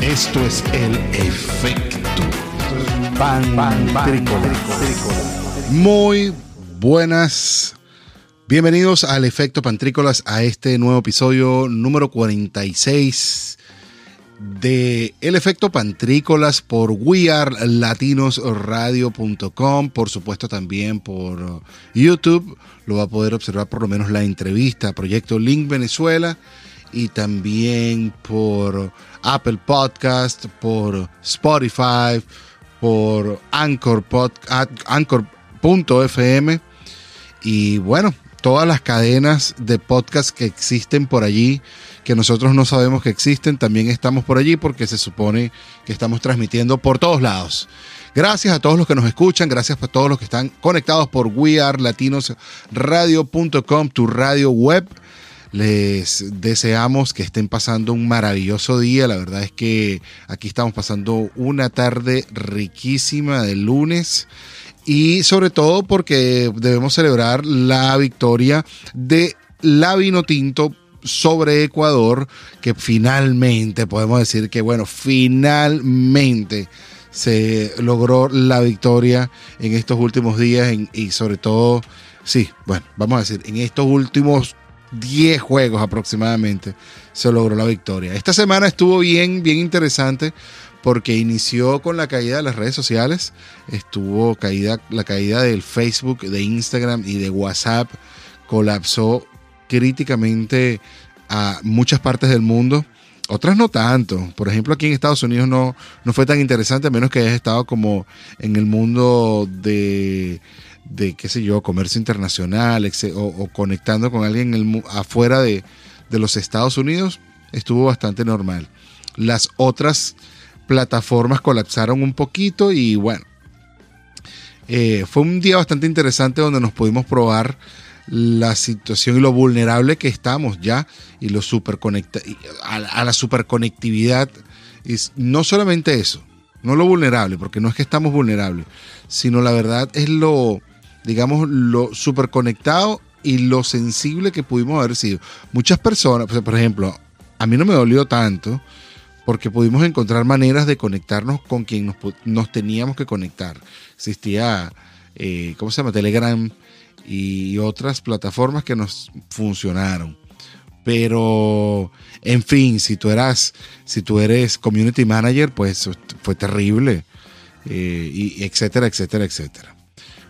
Esto es el efecto Pantrícola. Muy buenas. Bienvenidos al efecto Pantrícolas a este nuevo episodio número 46 de El efecto Pantrícolas por wearelatinosradio.com, por supuesto también por YouTube. Lo va a poder observar por lo menos la entrevista Proyecto Link Venezuela y también por Apple Podcast, por Spotify, por Anchor pod- ad- Anchor.fm y bueno, todas las cadenas de podcast que existen por allí, que nosotros no sabemos que existen, también estamos por allí porque se supone que estamos transmitiendo por todos lados. Gracias a todos los que nos escuchan, gracias a todos los que están conectados por wearelatinosradio.com, tu radio web. Les deseamos que estén pasando un maravilloso día. La verdad es que aquí estamos pasando una tarde riquísima de lunes y sobre todo porque debemos celebrar la victoria de la Vinotinto sobre Ecuador, que finalmente podemos decir que, bueno, finalmente se logró la victoria en estos últimos días y sobre todo, sí, bueno, vamos a decir, en estos últimos 10 juegos aproximadamente se logró la victoria. Esta semana estuvo bien, bien interesante porque inició con la caída de las redes sociales, estuvo caída, la caída del Facebook, de Instagram y de WhatsApp, colapsó críticamente a muchas partes del mundo. Otras no tanto. Por ejemplo, aquí en Estados Unidos no, no fue tan interesante, a menos que hayas estado como en el mundo de, de qué sé yo, comercio internacional o, o conectando con alguien afuera de, de los Estados Unidos. Estuvo bastante normal. Las otras plataformas colapsaron un poquito y bueno, eh, fue un día bastante interesante donde nos pudimos probar la situación y lo vulnerable que estamos ya y lo superconecta a, la superconectividad. Y no solamente eso, no lo vulnerable, porque no es que estamos vulnerables, sino la verdad es lo, digamos, lo superconectado y lo sensible que pudimos haber sido. Muchas personas, por ejemplo, a mí no me dolió tanto porque pudimos encontrar maneras de conectarnos con quien nos, nos teníamos que conectar. Existía, eh, ¿cómo se llama? Telegram y otras plataformas que nos funcionaron. Pero, en fin, si tú eras, si tú eres community manager, pues fue terrible. eh, y etcétera, etcétera, etcétera.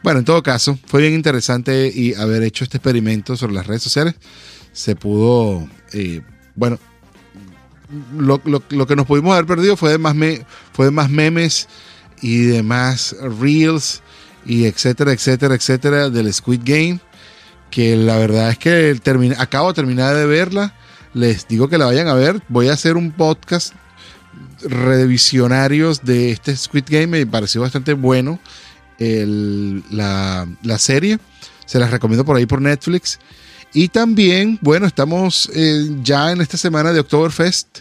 Bueno, en todo caso, fue bien interesante y haber hecho este experimento sobre las redes sociales. Se pudo, eh, bueno, lo, que nos pudimos haber perdido fue de más, fue de más memes y de más reels y etcétera, etcétera, etcétera del Squid Game. Que la verdad es que acabo de terminar de verla. Les digo que la vayan a ver. Voy a hacer un podcast revisionarios de este Squid Game. Me pareció bastante bueno el- la, la serie. Se las recomiendo por ahí por Netflix. Y también, bueno, estamos eh, ya en esta semana de Oktoberfest.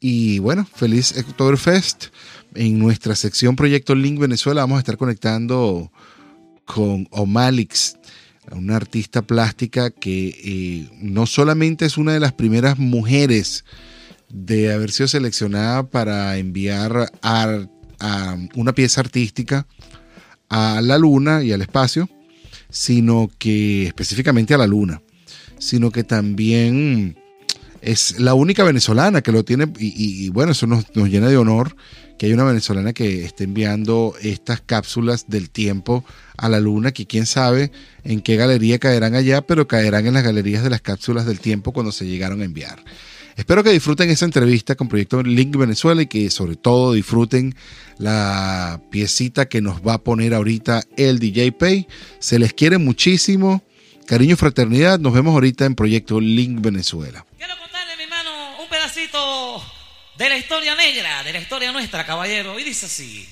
Y bueno, feliz Oktoberfest. En nuestra sección Proyecto Link Venezuela vamos a estar conectando con Omalix, una artista plástica que eh, no solamente es una de las primeras mujeres de haber sido seleccionada para enviar una pieza artística a la luna y al espacio, sino que específicamente a la luna, sino que también es la única venezolana que lo tiene y, bueno, eso nos, nos llena de honor que hay una venezolana que esté enviando estas cápsulas del tiempo a la luna, que quién sabe en qué galería caerán allá, pero caerán en las galerías de las cápsulas del tiempo cuando se llegaron a enviar. Espero que disfruten esta entrevista con Proyecto Link Venezuela y que sobre todo disfruten la piecita que nos va a poner ahorita el DJ Pay. Se les quiere muchísimo. Cariño fraternidad. Nos vemos ahorita en Proyecto Link Venezuela. Quiero contarle, mi hermano, un pedacito de la historia negra, de la historia nuestra, caballero. Y dice así.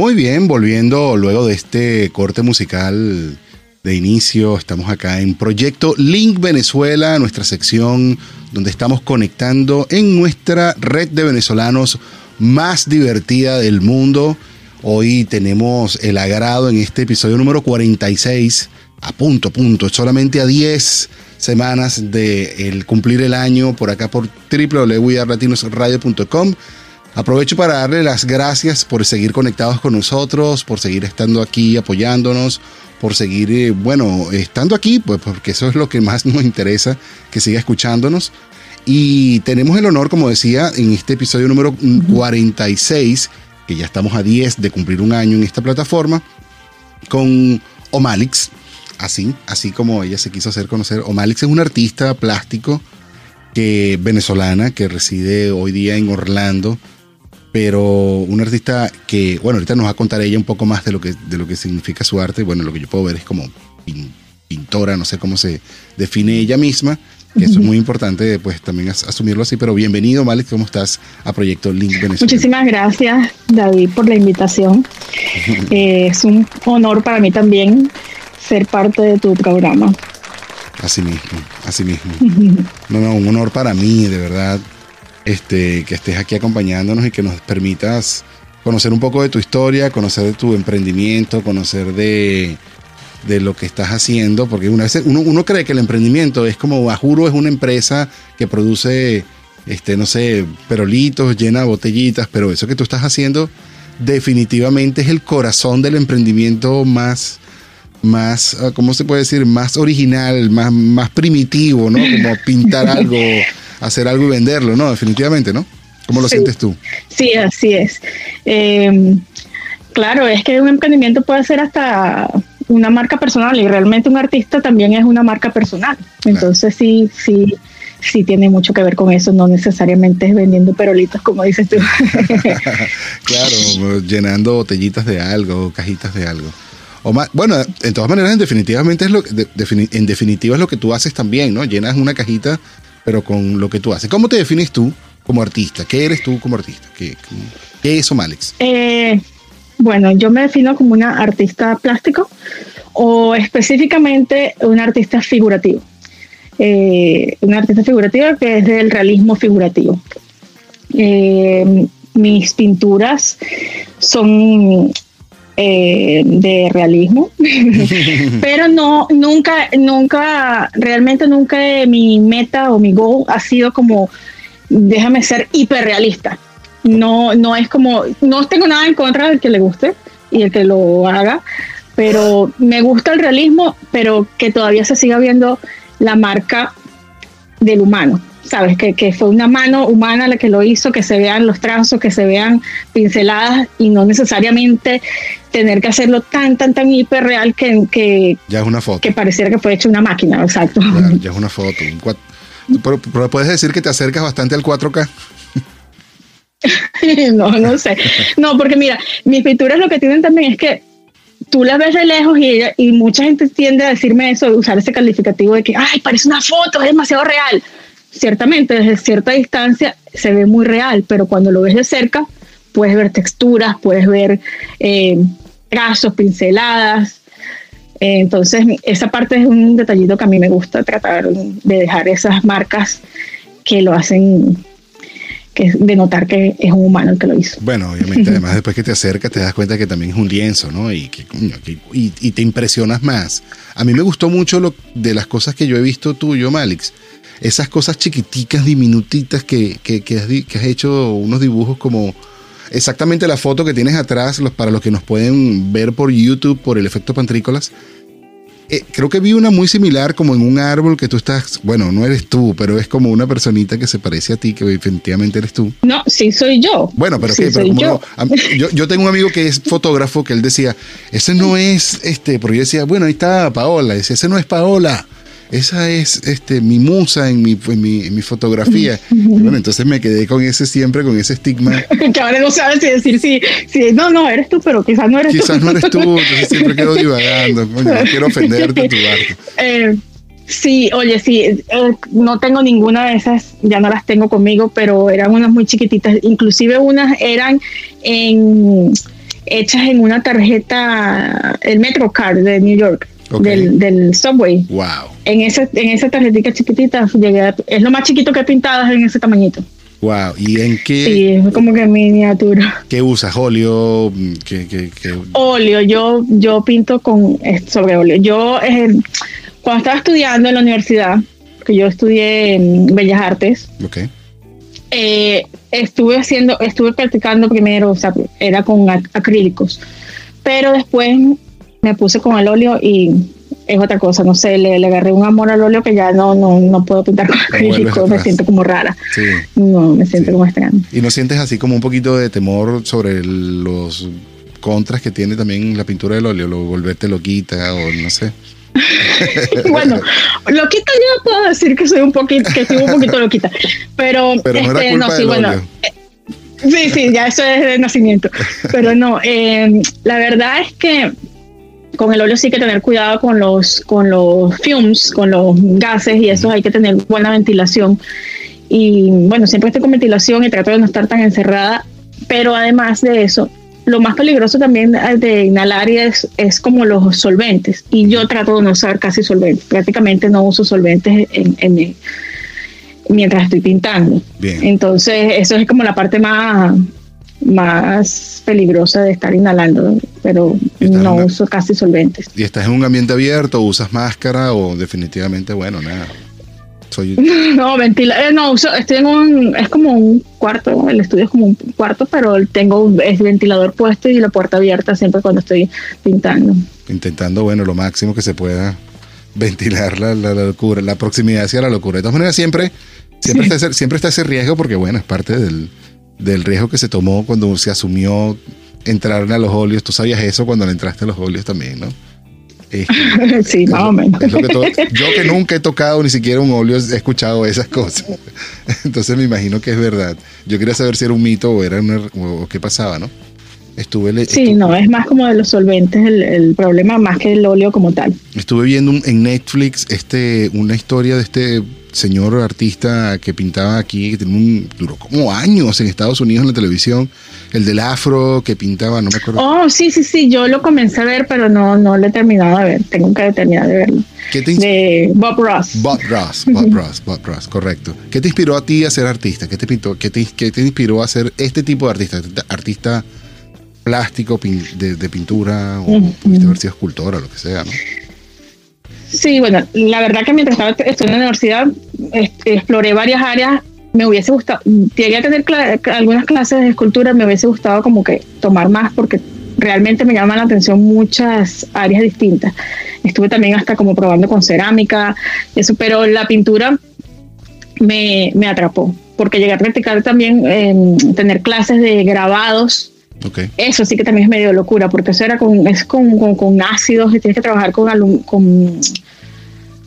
Muy bien, volviendo luego de este corte musical de inicio, estamos acá en Proyecto Link Venezuela, nuestra sección donde estamos conectando en nuestra red de venezolanos más divertida del mundo. Hoy tenemos el agrado en este episodio número 46, a punto, punto, solamente a 10 semanas de el cumplir el año por acá por www.latinosradio.com. Aprovecho para darle las gracias por seguir conectados con nosotros, por seguir estando aquí apoyándonos, por seguir, eh, bueno, estando aquí, pues porque eso es lo que más nos interesa, que siga escuchándonos. Y tenemos el honor, como decía, en este episodio número 46, que ya estamos a 10 de cumplir un año en esta plataforma, con Omalix, así, así como ella se quiso hacer conocer. Omalix es una artista plástico que, venezolana que reside hoy día en Orlando, pero una artista que, bueno, ahorita nos va a contar ella un poco más de lo que, de lo que significa su arte. Bueno, lo que yo puedo ver es como pin- pintora, no sé cómo se define ella misma, que eso es muy importante, pues también as- asumirlo así. Pero bienvenido, Malik, ¿cómo estás a Proyecto Link Venezuela? Muchísimas gracias, David, por la invitación. Eh, es un honor para mí también ser parte de tu programa. Así mismo, así mismo. No, no, un honor para mí, de verdad, este, que estés aquí acompañándonos y que nos permitas conocer un poco de tu historia, conocer de tu emprendimiento, conocer de, de lo que estás haciendo, porque una vez uno, uno cree que el emprendimiento es como, Bajuro es una empresa que produce, este, no sé, perolitos, llena de botellitas, pero eso que tú estás haciendo definitivamente es el corazón del emprendimiento más más, ah, ¿cómo se puede decir? Más original, más, más primitivo, ¿no? Como pintar algo, hacer algo y venderlo, ¿no? Definitivamente, ¿no? ¿Cómo lo Sí. sientes tú? Sí, así es. Eh, claro, es que un emprendimiento puede ser hasta una marca personal y realmente un artista también es una marca personal. Entonces sí, sí, sí tiene mucho que ver con eso, no necesariamente es vendiendo perolitos como dices tú. Claro, llenando botellitas de algo, cajitas de algo. O más, bueno, en todas maneras, en definitivamente es lo de- en definitiva es lo que tú haces también, ¿no? Llenas una cajita, pero con lo que tú haces. ¿Cómo te defines tú como artista? ¿Qué eres tú como artista? ¿Qué, qué es Omalex? Eh, bueno, yo me defino como una artista plástico o específicamente un artista figurativo. Eh, un artista figurativo que es del realismo figurativo. Eh, mis pinturas son eh, de realismo, pero no, nunca, nunca, realmente nunca eh, mi meta o mi goal ha sido como, déjame ser hiperrealista. No, no es como, no tengo nada en contra del que le guste y el que lo haga, pero me gusta el realismo, pero que todavía se siga viendo la marca del humano, ¿sabes? Que, que fue una mano humana la que lo hizo, que se vean los trazos, que se vean pinceladas y no necesariamente tener que hacerlo tan, tan, tan hiperreal que, que, Ya es una foto. que pareciera que fue hecho una máquina, exacto. Ya es una foto. pero, pero puedes decir que te acercas bastante al 4K. no, no sé. No, porque mira, mis pinturas lo que tienen también es que tú las ves de lejos y, ella- y mucha gente tiende a decirme eso, usar ese calificativo de que, ay, parece una foto, es demasiado real. Ciertamente, desde cierta distancia se ve muy real, pero cuando lo ves de cerca, puedes ver texturas, puedes ver eh, trazos, pinceladas. Eh, entonces, esa parte es un detallito que a mí me gusta tratar de dejar esas marcas que lo hacen que de notar que es un humano el que lo hizo. Bueno, obviamente, además después que te acercas te das cuenta que también es un lienzo, ¿no? Y, que, coño, que- y, y te impresionas más. A mí me gustó mucho lo, de las cosas que yo he visto tuyo, Malix. Esas cosas chiquiticas, diminutitas que, que, que has, que has hecho unos dibujos como exactamente la foto que tienes atrás, los, para los que nos pueden ver por YouTube, por el efecto pantrícolas. Eh, creo que vi una muy similar como en un árbol que tú estás, bueno, no eres tú, pero es como una personita que se parece a ti, que definitivamente eres tú. No, sí soy yo. Bueno, pero sí qué, pero soy como yo. no, yo, yo tengo un amigo que es fotógrafo que él decía, ese no es este, porque yo decía, bueno, ahí está Paola, decía, ese no es Paola, esa es este mi musa en mi, en mi, en mi fotografía. Bueno, entonces me quedé con ese siempre, con ese estigma. que ahora no sabes si decir si, si no, no, eres tú, pero quizás no eres tú. Quizás no eres tú, entonces siempre quedo divagando. Coño, no quiero ofenderte tu arte. Eh, sí, oye, sí, eh, no tengo ninguna de esas, ya no las tengo conmigo, pero eran unas muy chiquititas. Inclusive unas eran en, hechas en una tarjeta, el MetroCard de New York, Del, del subway. Wow. En, ese, en esa tarjetita chiquitita, llegué a- es lo más chiquito que he pintado en ese tamañito. Wow. ¿Y en qué, Sí, es como que miniatura. qué usas? ¿Óleo? ¿Qué, qué, qué? Óleo, yo, yo pinto con eh, sobre óleo. Yo, eh, cuando estaba estudiando en la universidad, que yo estudié en Bellas Artes, eh, estuve haciendo, estuve practicando primero, o sea, era con ac- acrílicos, pero después me puse con el óleo y es otra cosa, no sé, le, le agarré un amor al óleo que ya no, no, no puedo pintar con acrílico, me siento como rara, Sí. no, me siento Sí. como extraña. ¿Y no sientes así como un poquito de temor sobre los contras que tiene también la pintura del óleo? Lo volverte loquita o no sé. bueno, loquita yo puedo decir que soy un poquito, que estoy un poquito loquita, pero, Pero no este, no, sí, bueno, óleo. Sí, sí, ya eso es de nacimiento. Pero no, eh, la verdad es que con el óleo sí hay que tener cuidado con los, con los fumes, con los gases y eso hay que tener buena ventilación. Y bueno, siempre estoy con ventilación y trato de no estar tan encerrada. Pero además de eso, lo más peligroso también de inhalar es, es como los solventes. Y yo trato de no usar casi solventes. Prácticamente no uso solventes en, en- mientras estoy pintando. Bien. Entonces, eso es como la parte más, más peligrosa de estar inhalando, pero no una- uso casi solventes. ¿Y estás en un ambiente abierto? ¿Usas máscara o definitivamente, bueno, nada? Soy... No, ventila, eh, no uso, estoy en un, es como un cuarto, el estudio es como un cuarto, pero tengo es ventilador puesto y la puerta abierta siempre cuando estoy pintando. intentando, bueno, lo máximo que se pueda ventilar la, la- la locura, la proximidad hacia la locura. De todas maneras, siempre, siempre, está, ese, siempre está ese riesgo porque, bueno, es parte del, del riesgo que se tomó cuando se asumió entrar a los óleos. Tú sabías eso cuando le entraste a los óleos también, ¿no? Este, sí, más o menos. que todo- yo que nunca he tocado ni siquiera un óleo, he escuchado esas cosas. Entonces me imagino que es verdad. Yo quería saber si era un mito o era una- o qué pasaba, ¿no? Estuve, le- Sí, estu- no, es más como de los solventes el, el problema, más que el óleo como tal. Estuve viendo un- en Netflix este, una historia de este señor artista que pintaba aquí, que tiene un, duró como años en Estados Unidos en la televisión, el del afro que pintaba, no me acuerdo. Oh, sí, sí, sí, yo lo comencé a ver, pero no, no lo he terminado de ver, tengo que terminar de verlo. ¿Qué te De Bob Ross. Bob Ross, Bob Ross, Bob Ross, correcto. ¿Qué te inspiró a ti a ser artista? ¿Qué te pintó? ¿Qué te, qué te inspiró a ser este tipo de artista? Artista plástico, pin- de, de pintura, o Ujú. pudiste haber sido escultora, lo que sea, ¿no? Sí, bueno, la verdad que mientras estaba estudiando en la universidad exploré varias áreas. Me hubiese gustado, llegué a tener algunas clases de escultura, me hubiese gustado como que tomar más porque realmente me llaman la atención muchas áreas distintas. Estuve también hasta como probando con cerámica, eso, pero la pintura me, me atrapó porque llegué a practicar también, em, tener clases de grabados Eso sí que también es medio locura, porque eso era con, es con, con, con ácidos y tienes que trabajar con, alum- con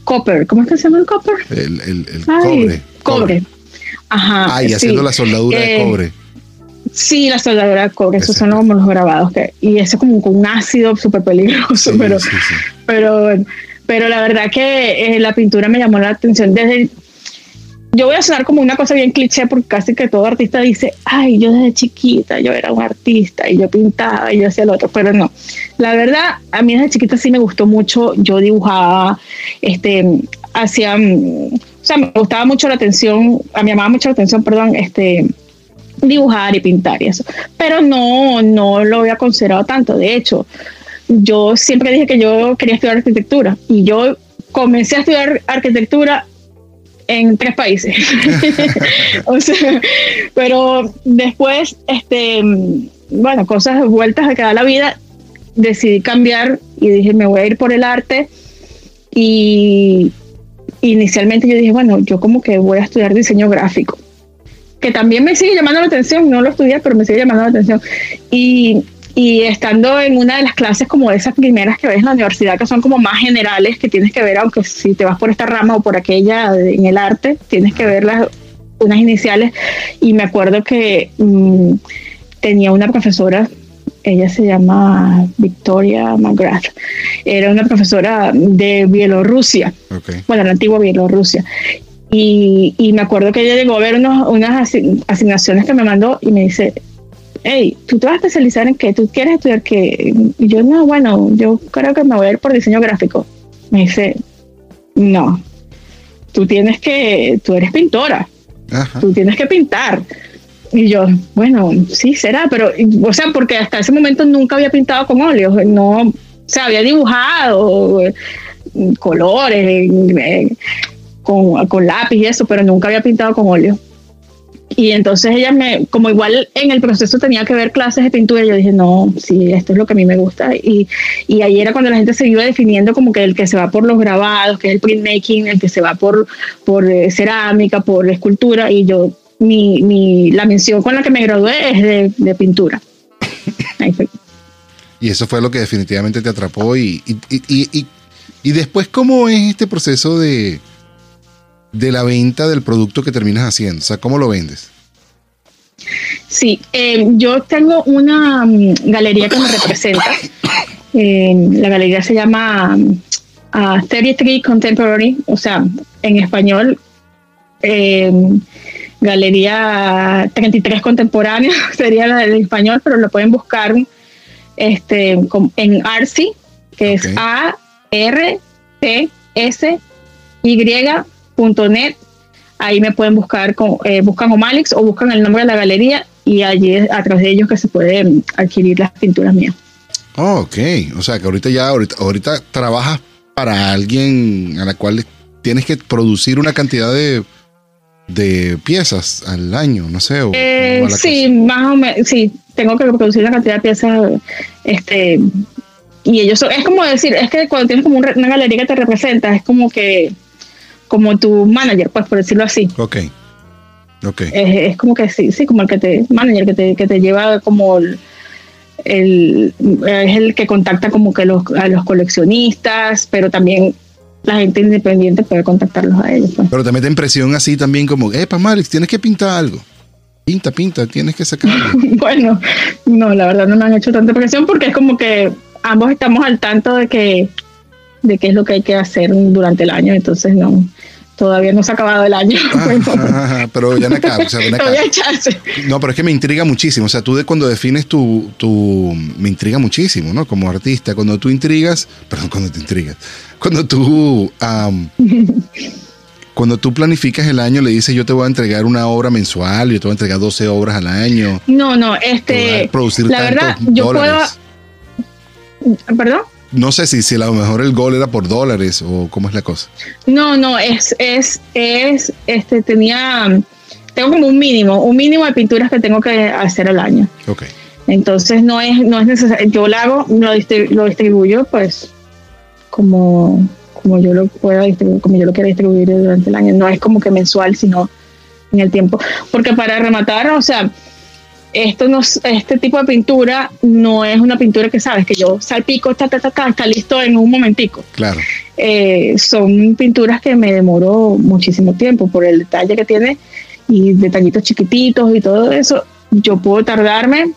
copper. ¿Cómo es que se llama el copper? El, el- el Ay, cobre. Cobre. Ajá. Ah, y sí. haciendo la soldadura de Eh, cobre. Sí, la soldadura de cobre, esos son como los grabados. Que, y eso como con un ácido súper peligroso, Sí, pero, sí. pero, pero la verdad que eh, la pintura me llamó la atención desde... Yo voy a sonar como una cosa bien cliché porque casi que todo artista dice, ay, yo desde chiquita, yo era un artista y yo pintaba y yo hacía lo otro, pero no. La verdad, a mí desde chiquita sí me gustó mucho, yo dibujaba, este, hacía, mm, o sea, me gustaba mucho la atención, a me llamaba mucho la atención, perdón, este, dibujar y pintar y eso, pero no, no lo había considerado tanto. De hecho, yo siempre dije que yo quería estudiar arquitectura y yo comencé a estudiar arquitectura en tres países. o sea, pero después, este, bueno, cosas vueltas a cada la vida, decidí cambiar y dije, me voy a ir por el arte y inicialmente yo dije, bueno, yo como que voy a estudiar diseño gráfico que también me sigue llamando la atención, no lo estudié, pero me sigue llamando la atención. Y, y estando en una de las clases como esas primeras que ves en la universidad, que son como más generales, que tienes que ver, aunque si te vas por esta rama o por aquella en el arte, tienes que ver las, unas iniciales. Y me acuerdo que mm, tenía una profesora, ella se llama Victoria McGrath, era una profesora de Bielorrusia Ok. bueno, la antigua Bielorrusia. Y, y me acuerdo que ella llegó a ver unos- unas asi- asignaciones que me mandó y me dice, hey, ¿tú te vas a especializar en qué? ¿Tú quieres estudiar qué? Y yo, no, bueno, yo creo que me voy a ir por diseño gráfico. Me dice, no, tú tienes que, tú eres pintora, Ajá. tú tienes que pintar. Y yo, bueno, sí, será, pero, o sea, porque hasta ese momento nunca había pintado con óleos, no, o sea, había dibujado eh, colores eh, con, con lápiz y eso, pero nunca había pintado con óleo. Y entonces ella me, como igual en el proceso tenía que ver clases de pintura, yo dije, no, sí, esto es lo que a mí me gusta. Y, y ahí era cuando la gente se iba definiendo como que el que se va por los grabados, que es el printmaking, el que se va por, por eh, cerámica, por escultura, y yo, mi, mi, la mención con la que me gradué es de, pintura. Y eso fue lo que definitivamente te atrapó. Y, y, y, y, y después, ¿cómo es este proceso de, de la venta del producto que terminas haciendo? O sea, ¿cómo lo vendes? Sí, eh, yo tengo una um, galería que me representa. Eh, la galería se llama uh, 33 Contemporary, o sea, en español, eh, Galería 33 Contemporánea sería la del español, pero lo pueden buscar este, en Artsy, que es Ok. A R T S Y.net. Ahí me pueden buscar, con, eh, buscan Omalix o buscan el nombre de la galería y allí es a través de ellos que se pueden adquirir las pinturas mías. Oh, ok. O sea, que ahorita ya, ahorita, ahorita trabajas para alguien a la cual tienes que producir una cantidad de, de piezas al año, no sé. O, Eh, o sí, cosa. más o menos, sí, tengo que producir una cantidad de piezas, este, y ellos son, es como decir, es que cuando tienes como una galería que te representa, es como que, como tu manager, pues por decirlo así, Ok. Ok. es, es como que sí, sí, como el que te, manager que te, que te lleva como el, el- es el que contacta como que los, a los coleccionistas, pero también la gente independiente puede contactarlos a ellos. pues. Pero te meten presión así también como, epa, Marix, tienes que pintar algo. Pinta, pinta, tienes que sacarlo. Bueno, no, la verdad no me han hecho tanta presión porque es como que ambos estamos al tanto de que de qué es lo que hay que hacer durante el año, entonces no, todavía no se ha acabado el año. Bueno, Ajá, pero ya no acá, o sea. No, pero es que me intriga muchísimo. O sea, tú de cuando defines tu, tu. Me intriga muchísimo, ¿no? Como artista. Cuando tú intrigas. Perdón, cuando te intrigas. Cuando tú. cuando tú planificas el año, le dices, yo te voy a entregar una obra mensual, yo te voy a entregar 12 obras al año. No, no, este, producir la verdad, yo dólares. puedo, perdón. No sé si, si a lo mejor el gol era por dólares o cómo es la cosa. No, no, es, es, es, este, tenía, tengo como un mínimo, un mínimo de pinturas que tengo que hacer al año. Ok. Entonces no es, no es necesario, yo lo hago, lo, distri- lo distribuyo pues como, como yo lo pueda distribuir, como yo lo quiera distribuir durante el año. No es como que mensual, sino en el tiempo. Porque para rematar, o sea, esto no, es- este tipo de pintura no es una pintura que sabes que yo salpico, ta, ta, ta, ta, está listo en un momentico. Claro. Eh, son pinturas que me demoró muchísimo tiempo por el detalle que tiene y detallitos chiquititos y todo eso. Yo puedo tardarme,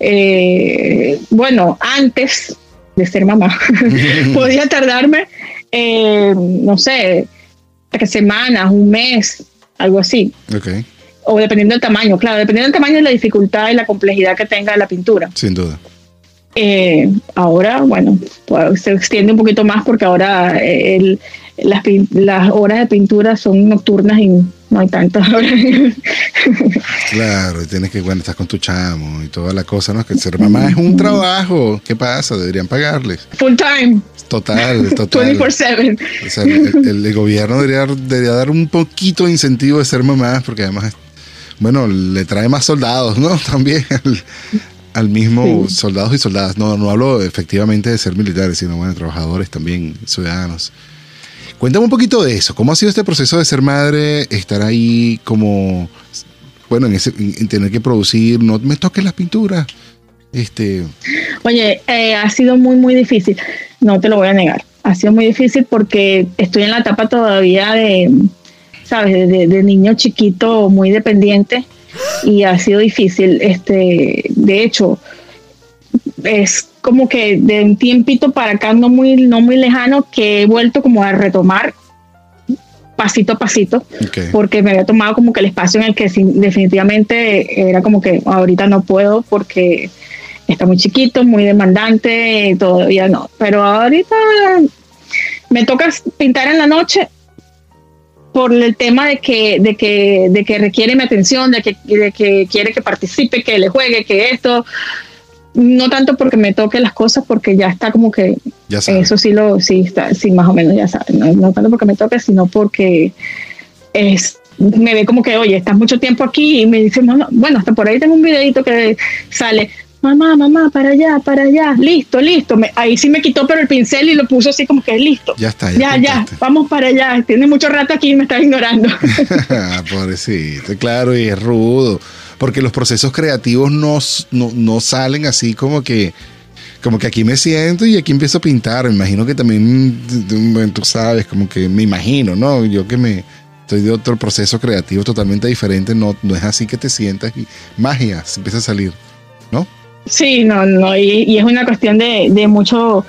eh, bueno, antes de ser mamá, podía tardarme, eh, no sé, tres semanas, un mes, algo así. Ok. O dependiendo del tamaño, claro, dependiendo del tamaño y la dificultad y la complejidad que tenga la pintura. Sin duda. Eh, ahora, bueno, pues, se extiende un poquito más porque ahora eh, el- las, las horas de pintura son nocturnas y no hay tantas horas. Claro, y tienes que, bueno, estás con tu chamo y toda la cosa, ¿no? Que ser mamá es un trabajo. ¿Qué pasa? Deberían pagarles. Full time, Total, total. 24/7. O sea, el, el- el gobierno debería, debería dar un poquito de incentivo de ser mamás, porque además, bueno, le trae más soldados, ¿no? También al, al mismo Sí. soldados y soldadas. No, no hablo efectivamente de ser militares, sino, bueno, trabajadores también, ciudadanos. Cuéntame un poquito de eso. ¿Cómo ha sido este proceso de ser madre, estar ahí como, bueno, en, ese, en- en tener que producir, no me toques las pinturas? Este, Oye, eh, ha sido muy, muy difícil. No te lo voy a negar. Ha sido muy difícil porque estoy en la etapa todavía de, ¿sabes? De, niño chiquito muy dependiente y ha sido difícil. Este, de hecho, es como que de un tiempito para acá, no muy, no muy lejano, que he vuelto como a retomar pasito a pasito, porque me había tomado como que el espacio en el que definitivamente era como que ahorita no puedo porque está muy chiquito, muy demandante, todavía no. Pero ahorita me toca pintar en la noche por el tema de que, de que, de que requiere mi atención, de que, de que quiere que participe, que le juegue, que esto. No tanto porque me toque las cosas, porque ya está como que Ya eso sí lo, sí está, sí más o menos ya sabes, no, no tanto porque me toque, sino porque es, me ve como que, oye, estás mucho tiempo aquí y me dice, mamá, bueno, hasta por ahí tengo un videito que sale, mamá, mamá, para allá, para allá, listo, listo. Me- ahí sí me quitó, pero el pincel y lo puso así como que listo. Ya está, ya Ya, ya, vamos para allá. Tiene mucho rato aquí y me está ignorando. Pobrecito, claro, y es rudo. Porque los procesos creativos no, no, no salen así como que. Como que aquí me siento y aquí empiezo a pintar. Me imagino que también, tú sabes, como que me imagino, ¿no? Yo que me estoy de otro proceso creativo totalmente diferente, no, no es así que te sientas y magia se empieza a salir, ¿no? Sí, no, no, y, y es una cuestión de, de mucho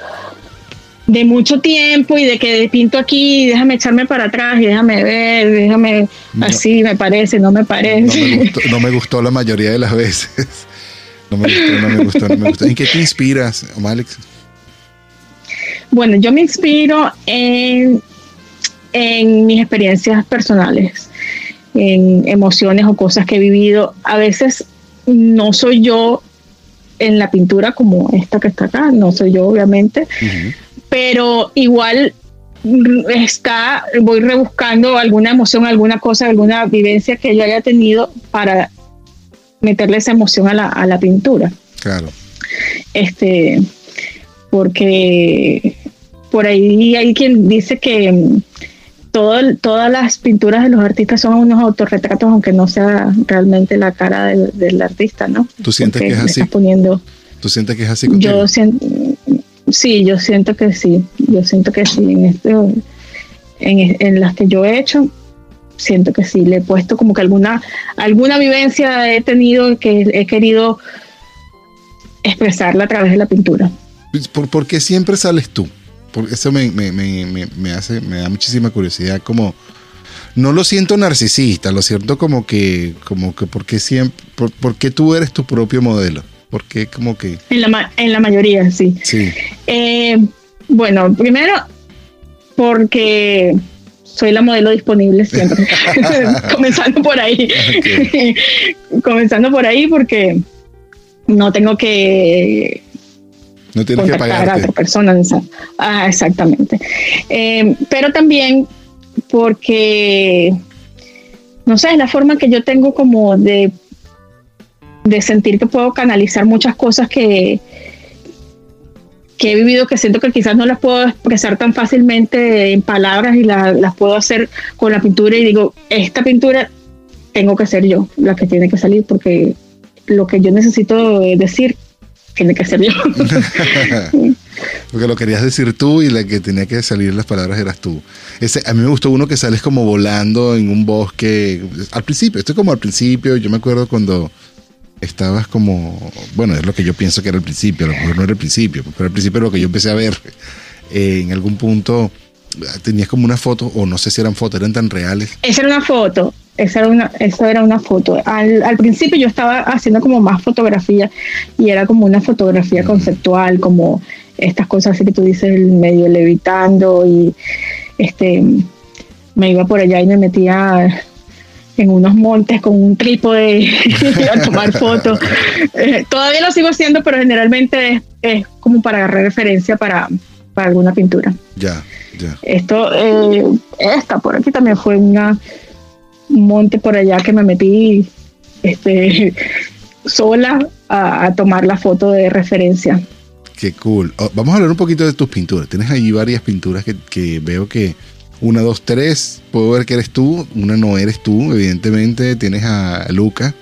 de mucho tiempo y de que pinto aquí, déjame echarme para atrás y déjame ver, déjame No. así me parece, no me No parece. me, gustó, no me gustó la mayoría de las veces. No me gustó, no me gustó, no me gustó. ¿En qué te inspiras, Alex? Bueno, yo me inspiro en, en mis experiencias personales, en emociones o cosas que he vivido. A veces no soy yo en la pintura como esta que está acá, no soy yo obviamente, pero igual mm, está, voy rebuscando alguna emoción, alguna cosa, alguna vivencia que yo haya tenido para meterle esa emoción a la, a la pintura. Claro. Este, porque por ahí hay quien dice que mm, todo todas las pinturas de los artistas son unos autorretratos, aunque no sea realmente la cara del, del artista, ¿no? ¿Tú sientes Porque que es así? poniendo ¿Tú sientes que es así contigo? yo siento, sí, yo siento que sí, yo siento que sí, en, este, en, en las que yo he hecho, siento que sí, le he puesto como que alguna, alguna vivencia he tenido que he querido expresarla a través de la pintura. ¿Por, por qué siempre sales tú? Porque eso me, me, me, me, hace, me da muchísima curiosidad. Como no lo siento narcisista, lo siento como que, como que porque siempre, por, porque tú eres tu propio modelo. Porque como que, En la, en la mayoría, sí. sí, Eh, bueno, primero, porque soy la modelo disponible siempre. Comenzando por ahí. Comenzando por ahí porque no tengo que no tienes que contactar a pagarte. otra persona. esa- Ah, exactamente. Eh, pero también porque, no sé, es la forma que yo tengo como de, de sentir que puedo canalizar muchas cosas que, que he vivido que siento que quizás no las puedo expresar tan fácilmente en palabras y la- las puedo hacer con la pintura y digo, esta pintura tengo que ser yo la que tiene que salir porque lo que yo necesito decir tiene que ser yo. Porque lo querías decir tú y la que tenía que salir las palabras eras tú. Ese, a mí me gustó uno que sales como volando en un bosque. Al principio, esto es como al principio. Yo me acuerdo cuando estabas como. Bueno, es lo que yo pienso que era el principio. A lo mejor no era el principio, pero al principio lo que yo empecé a ver. eh, en algún punto tenías como una foto, o no sé si eran fotos, eran tan reales. Esa era una foto, esa era una, esa era una foto. Al, al principio yo estaba haciendo como más fotografía y era como una fotografía conceptual, como estas cosas así que tú dices, el medio levitando y este me iba por allá y me metía en unos montes con un trípode a tomar fotos. Eh, todavía lo sigo haciendo, pero generalmente es, es como para agarrar referencia para, para alguna pintura. Ya, ya. Esto, eh, esta por aquí también fue una un monte por allá que me metí este, sola a, a tomar la foto de referencia. Qué cool. Oh, vamos a hablar un poquito de tus pinturas. Tienes ahí varias pinturas que, que veo que una, dos, tres, puedo ver que eres tú, una no eres tú, evidentemente. Tienes a Luca.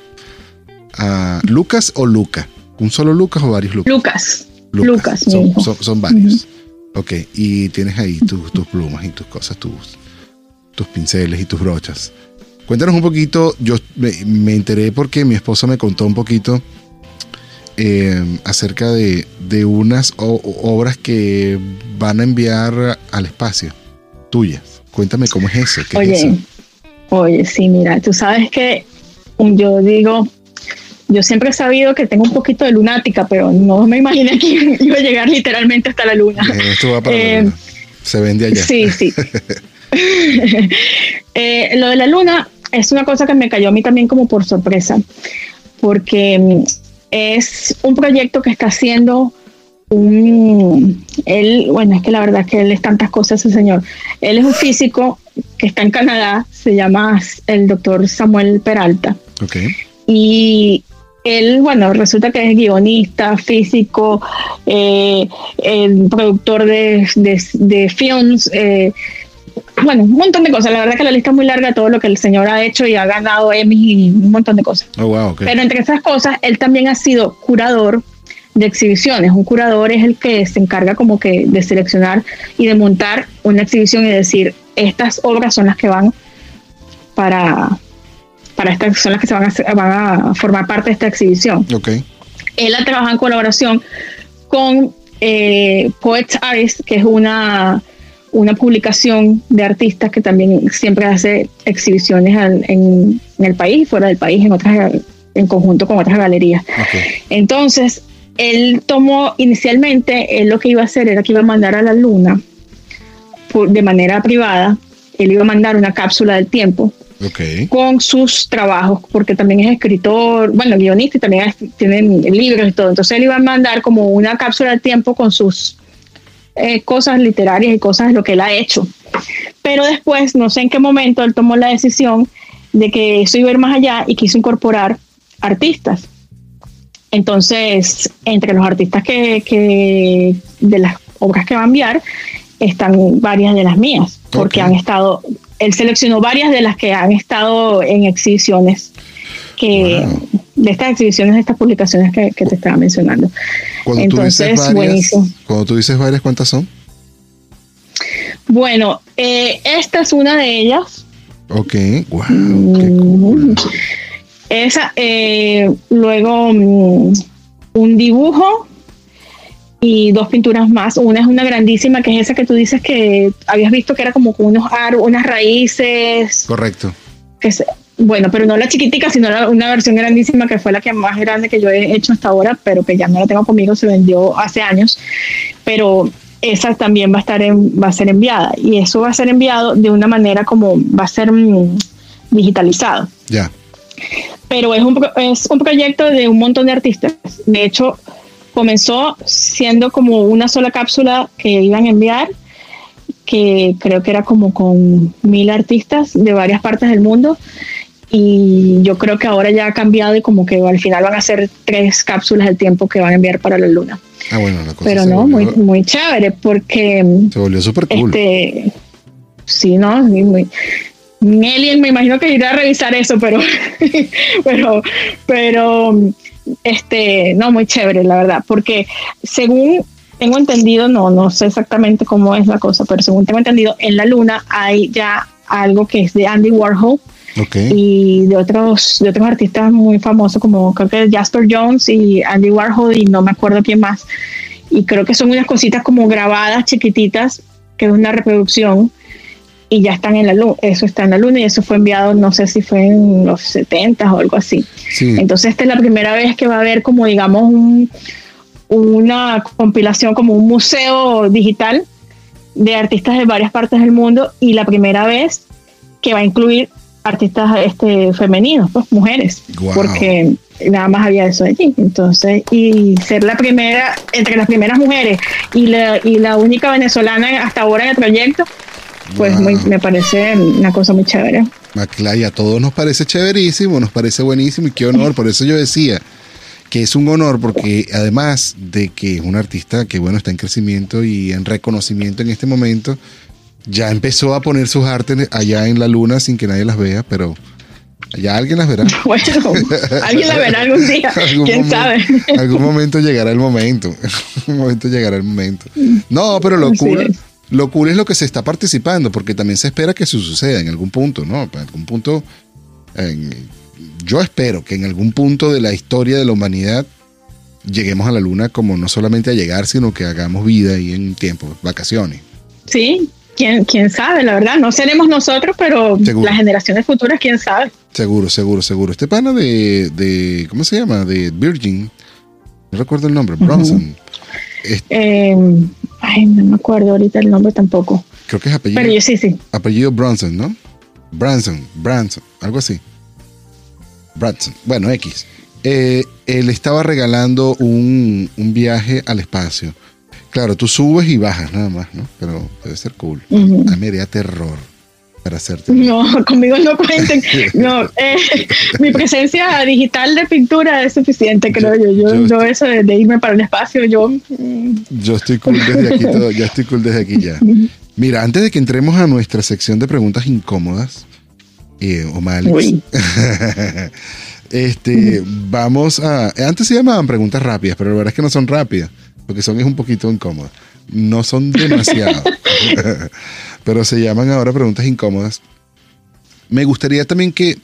A ¿Lucas o Luca? ¿Un solo Lucas o varios Lucas? Lucas, Lucas, son, son- son varios. Ok, y tienes ahí tus, tus plumas y tus cosas, tus, tus pinceles y tus brochas. Cuéntanos un poquito, yo me, me enteré porque mi esposa me contó un poquito eh, acerca de, de unas o- obras que van a enviar al espacio. tuyas. Cuéntame cómo es eso. ¿Qué es Oye, eso? oye, sí, mira, tú sabes que yo digo, yo siempre he sabido que tengo un poquito de lunática, pero no me imaginé que iba a llegar literalmente hasta la luna. Eh, Esto va para la Eh, luna. Se vende allá. Sí, sí. Eh, lo de la luna es una cosa que me cayó a mí también como por sorpresa, porque mm, es un proyecto que está haciendo un... Él, bueno, es que la verdad es que él es tantas cosas, ese señor. Él es un físico que está en Canadá, se llama el doctor Samuel Peralta. Ok. Y él, bueno, resulta que es guionista, físico, eh, el productor de, de, de films, eh, bueno, un montón de cosas. La verdad que la lista es muy larga de todo lo que el señor ha hecho y ha ganado Emmy y un montón de cosas. Oh, wow. Pero entre esas cosas, él también ha sido curador de exhibiciones. Un curador es el que se encarga como que de seleccionar y de montar una exhibición y decir, estas obras son las que van para, para estas, son las que se van a, hacer- van a formar parte de esta exhibición. Él ha trabajado en colaboración con eh, Poets Eyes, que es una, una publicación de artistas que también siempre hace exhibiciones al- en, en el país, fuera del país, en otras en conjunto con otras galerías. Entonces, él tomó inicialmente, él lo que iba a hacer era que iba a mandar a la luna por- de manera privada, él iba a mandar una cápsula del tiempo con sus trabajos, porque también es escritor, bueno, guionista y también tienen libros y todo. Entonces él iba a mandar como una cápsula del tiempo con sus eh, cosas literarias y cosas de lo que él ha hecho. Pero después, no sé en qué momento, él tomó la decisión de que eso iba a ir más allá y quiso incorporar artistas. Entonces, entre los artistas que, que de las obras que va a enviar, están varias de las mías, porque han estado, él seleccionó varias de las que han estado en exhibiciones, que Wow. De estas exhibiciones, de estas publicaciones que, que te estaba mencionando. Cuando Entonces, tú dices varias, buenísimo. cuando tú dices varias, ¿cuántas son? Bueno, eh, esta es una de ellas. Ok. Wow. Qué cool. Mm. Esa, eh, luego mm, un dibujo y dos pinturas más. Una es una grandísima, que es esa que tú dices que habías visto que era como con unos ar unas raíces. Correcto. Que se- bueno, pero no la chiquitica, sino la- una versión grandísima que fue la que más grande que yo he hecho hasta ahora, pero que ya no la tengo conmigo, se vendió hace años. Pero esa también va a estar en- va a ser enviada y eso va a ser enviado de una manera como va a ser mm, digitalizado Ya. pero es un, es un proyecto de un montón de artistas. De hecho, comenzó siendo como una sola cápsula que iban a enviar, que creo que era como con mil artistas de varias partes del mundo. Y yo creo que ahora ya ha cambiado y como que al final van a ser tres cápsulas del tiempo que van a enviar para la luna. Ah, bueno, la cosa Pero no, muy, volvió, muy chévere porque se volvió súper cool. este, sí, no, muy, alien me imagino que irá a revisar eso, pero, pero, pero, este, no, muy chévere, la verdad, porque según tengo entendido, no, no sé exactamente cómo es la cosa, pero según tengo entendido, en la luna hay ya algo que es de Andy Warhol ok. y de otros, de otros artistas muy famosos como creo que Jasper Jones y Andy Warhol y no me acuerdo quién más. Y creo que son unas cositas como grabadas chiquititas, que es una reproducción y ya están en la luna, eso está en la luna y eso fue enviado, no sé si fue en los 70 o algo así. Sí. Entonces esta es la primera vez que va a haber como digamos un, una compilación, como un museo digital de artistas de varias partes del mundo y la primera vez que va a incluir artistas este, femeninos, pues mujeres, porque nada más había eso allí. Entonces, y ser la primera, entre las primeras mujeres y la, y la única venezolana hasta ahora en el proyecto, pues muy- me parece una cosa muy chévere. Ah, claro, y a todos nos parece chéverísimo, nos parece buenísimo y qué honor. Por eso yo decía que es un honor porque además de que es un artista que bueno está en crecimiento y en reconocimiento en este momento, ya empezó a poner sus artes allá en la luna sin que nadie las vea, pero ya alguien las verá. Bueno, alguien la verá algún día, Algún quién sabe. Algún momento llegará el momento. Un momento llegará el momento. No, pero lo cool, es. lo cool es lo que se está participando, porque también se espera que eso suceda en algún punto, ¿no? En algún punto. en- yo espero que en algún punto de la historia de la humanidad lleguemos a la luna como no solamente a llegar, sino que hagamos vida ahí en tiempo, vacaciones. Sí, ¿Quién, quién sabe, la verdad? No seremos nosotros, pero Seguro. las generaciones futuras, quién sabe. Seguro, seguro, seguro. Este pana de, de ¿cómo se llama? De Virgin. No recuerdo el nombre, Bronson. Es- Eh, ay, no me acuerdo ahorita el nombre tampoco. creo que es apellido, Pero yo sí, sí. apellido Bronson, ¿no? Branson, Branson, algo así. Branson, bueno, X. Eh, él estaba regalando un, un viaje al espacio. Claro, tú subes y bajas nada más, ¿no? Pero debe ser cool. A mí me daría terror para hacerte. No, conmigo no cuenten. No, eh, mi presencia digital de pintura es suficiente, creo yo. Yo, yo- yo eso de, de irme para el espacio, yo... mm, Yo estoy cool desde aquí todo, ya estoy cool desde aquí ya. Mira, antes de que entremos a nuestra sección de preguntas incómodas, eh, Alex, Uy. este, vamos a. Antes se llamaban preguntas rápidas, pero la verdad es que no son rápidas, porque son es un poquito incómodas. No son demasiado, pero se llaman ahora preguntas incómodas. Me gustaría también que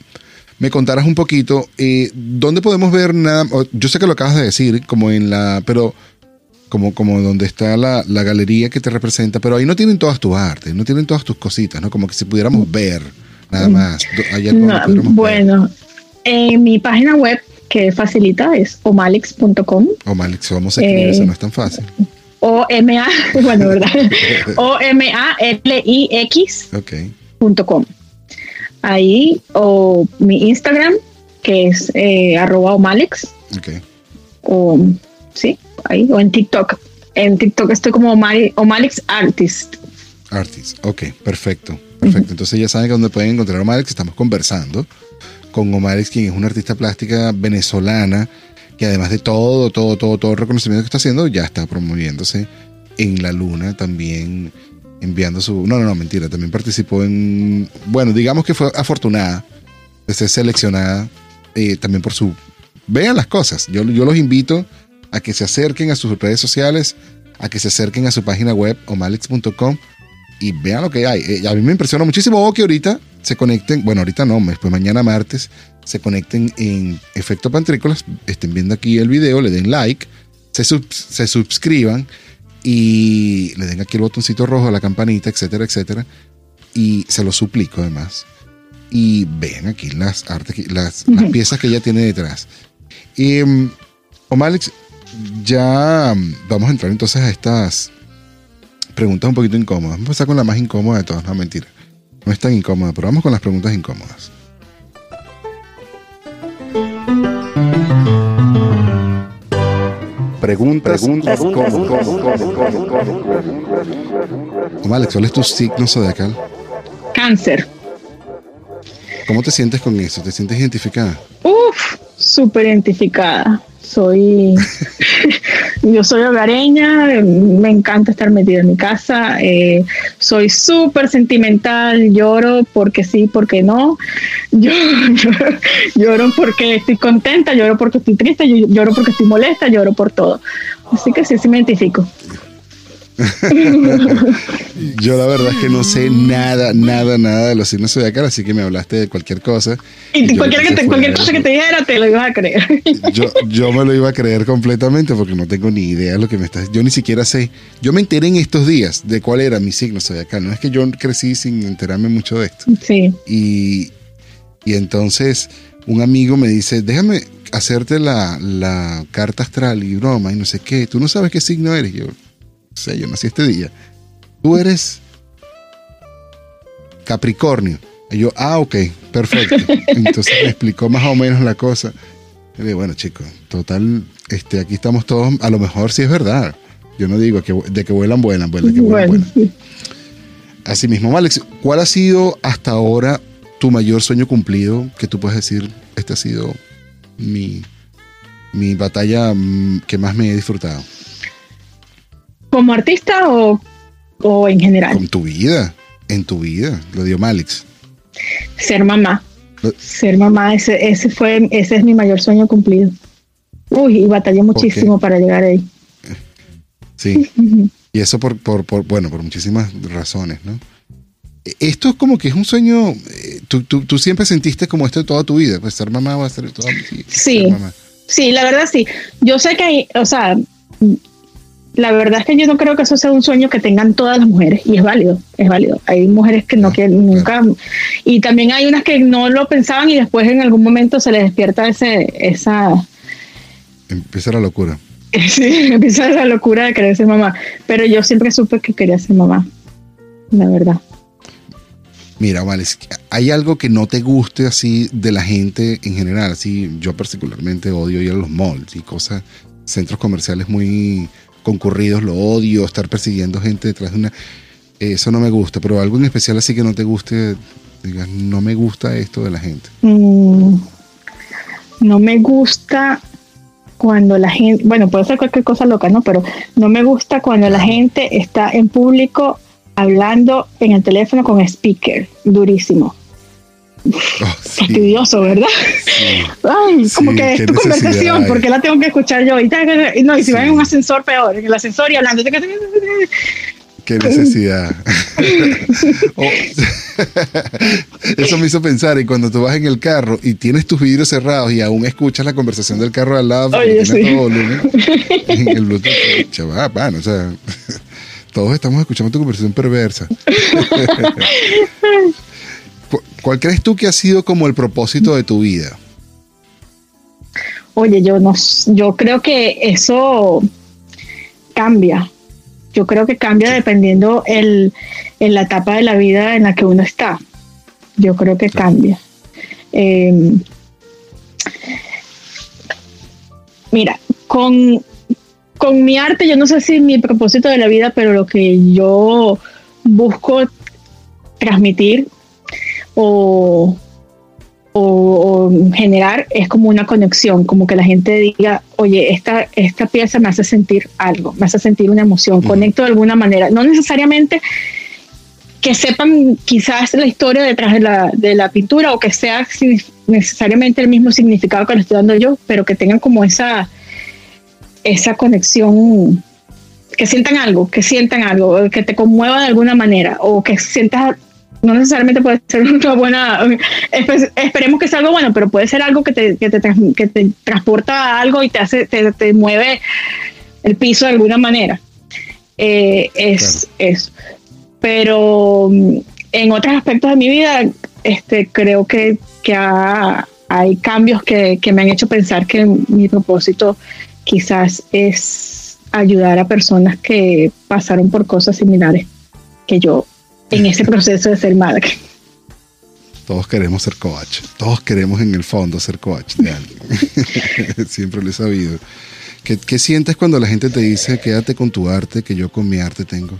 me contaras un poquito eh, dónde podemos ver nada. Yo sé que lo acabas de decir, como en la, pero como, como donde está la, la galería que te representa, pero ahí no tienen todas tus artes, no tienen todas tus cositas, ¿no? Como que si pudiéramos ver nada más. Hay algo donde no, pudiéramos ver. bueno, en mi página web que facilita es omalix.com O mal, si vamos a escribir, Eh, eso no es tan fácil. o m a bueno, ¿verdad? o m a l i x.com. Ok. Ahí o mi Instagram que es eh, arroba omalix Ok. o sí, ahí o en TikTok. En TikTok estoy como Omali- Omalix Artist. Artist. Ok, perfecto. Perfecto. Entonces ya saben que donde pueden encontrar a que estamos conversando con Omar, quien es una artista plástica venezolana, que además de todo, todo, todo, todo el reconocimiento que está haciendo, ya está promoviéndose en la luna, también enviando su... No, no, no, mentira, también participó en... Bueno, digamos que fue afortunada de ser seleccionada eh, también por su... Vean las cosas. Yo, yo los invito a que se acerquen a sus redes sociales, a que se acerquen a su página web, omalix.com, y vean lo que hay. Eh, a mí me impresiona muchísimo o que ahorita se conecten, bueno, ahorita no, después mañana martes, se conecten en Efecto Pantrícolas, estén viendo aquí el video, le den like, se, sub- se suscriban y le den aquí el botoncito rojo, la campanita, etcétera, etcétera. Y se lo suplico además. Y vean aquí las artes, las, las piezas que ella tiene detrás. Y, um, Omalix, ya mm, vamos a entrar entonces a estas preguntas un poquito incómodas. Vamos a empezar con la más incómoda de todas, no mentira. No es tan incómoda, pero vamos con las preguntas incómodas. Preguntas, incómodas. Omalix, ¿cuál es tu signo zodiacal? Cáncer. ¿Cómo te sientes con eso? ¿Te sientes identificada? Uf, súper identificada. Soy, yo soy hogareña, me encanta estar metida en mi casa, eh, soy súper sentimental, lloro porque sí, porque no, Yo- lloro, porque estoy contenta, lloro porque estoy triste, lloro porque estoy molesta, lloro por todo. Así que sí, sí me identifico. Yo la verdad es que no sé nada, nada, nada de los signos zodiacales, así que me hablaste de cualquier cosa. Y cualquier, que te- cosa que te dijera te lo ibas a creer. Yo, yo me lo iba a creer completamente porque no tengo ni idea de lo que me estás. Yo ni siquiera sé. Yo me enteré en estos días de cuál era mi signo zodiacal. No es que yo crecí sin enterarme mucho de esto. Sí. Y, y entonces un amigo me dice: Déjame hacerte la, la carta astral y broma y no sé qué. Tú no sabes qué signo eres. Yo, no sé, yo nací este día. Tú eres Capricornio. Y yo, ah, ok, perfecto. Entonces me explicó más o menos la cosa. Y digo, bueno, chicos, total, este, aquí estamos todos, a lo mejor sí es verdad. Yo no digo que, de que vuelan, vuelan, vuelan, que vuelan, Bueno, vuelan. Así mismo, Alex, ¿cuál ha sido hasta ahora tu mayor sueño cumplido? Que tú puedes decir, esta ha sido mi, mi batalla mm, que más me he disfrutado. ¿Como artista o, o en general? Con tu vida, en tu vida, lo dio Malix. Ser mamá. Lo- Ser mamá, ese, ese fue, ese es mi mayor sueño cumplido. Uy, y batallé muchísimo para llegar ahí. Sí. Y eso por, por, por, bueno, por muchísimas razones, ¿no? Esto es como que es un sueño, eh, tú, tú, tú siempre sentiste como esto toda tu vida, pues ser mamá va a ser toda mi vida. Sí. Sí, la verdad sí. Yo sé que hay, o sea, la verdad es que yo no creo que eso sea un sueño que tengan todas las mujeres y es válido, es válido. Hay mujeres que no quieren nunca y también hay unas que no lo pensaban y después en algún momento se les despierta ese esa Empieza la locura. sí, empieza la locura de querer ser mamá, pero yo siempre supe que quería ser mamá. La verdad. Mira, vale, ¿hay algo que no te guste así de la gente en general? Así, yo particularmente odio ir a los malls y cosas, centros comerciales muy concurridos, lo odio, estar persiguiendo gente detrás de una... Eso no me gusta, pero algo en especial así que no te guste, digas, no me gusta esto de la gente. Mm, no me gusta cuando la gente, bueno, puede ser cualquier cosa loca, ¿no? Pero no me gusta cuando la gente está en público hablando en el teléfono con speaker, durísimo. Oh, sí, Fastidioso, ¿verdad? sí. Ay, como Sí, que es tu conversación, porque la tengo que escuchar yo. Y, no, y si van en un ascensor, peor, en el ascensor y hablando. Qué necesidad. Oh, Eso me hizo pensar, y cuando tú vas en el carro y tienes tus vidrios cerrados y aún escuchas la conversación del carro al lado, Oye, todo volumen, en el Bluetooth, chaval, bueno, o sea, todos estamos escuchando tu conversación perversa. ¿Cu- ¿Cuál crees tú que ha sido como el propósito de tu vida? Oye, yo no, yo creo que eso cambia. Yo creo que cambia dependiendo el, en la etapa de la vida en la que uno está. Yo creo que cambia. Eh, mira, con, con mi arte, yo no sé si mi propósito de la vida, pero lo que yo busco transmitir o, o, o generar es como una conexión, como que la gente diga, oye, esta, esta pieza me hace sentir algo, me hace sentir una emoción, conecto de alguna manera, no necesariamente que sepan quizás la historia detrás de la, de la pintura o que sea necesariamente el mismo significado que le estoy dando yo, pero que tengan como esa, esa conexión, que sientan algo, que sientan algo, que te conmueva de alguna manera o que sientas no necesariamente puede ser una buena, espe- esperemos que sea algo bueno, pero puede ser algo que te, que te, que te transporta a algo y te hace, te, te mueve el piso de alguna manera. Eh, es eso. Pero mm, en otros aspectos de mi vida, este, creo que, que ha- hay cambios que, que me han hecho pensar que mi propósito quizás es ayudar a personas que pasaron por cosas similares que yo en ese proceso de ser madre. Todos queremos ser coach. Todos queremos en el fondo ser coach de alguien. Siempre lo he sabido. ¿Qué, qué sientes cuando la gente te dice quédate con tu arte que yo con mi arte tengo?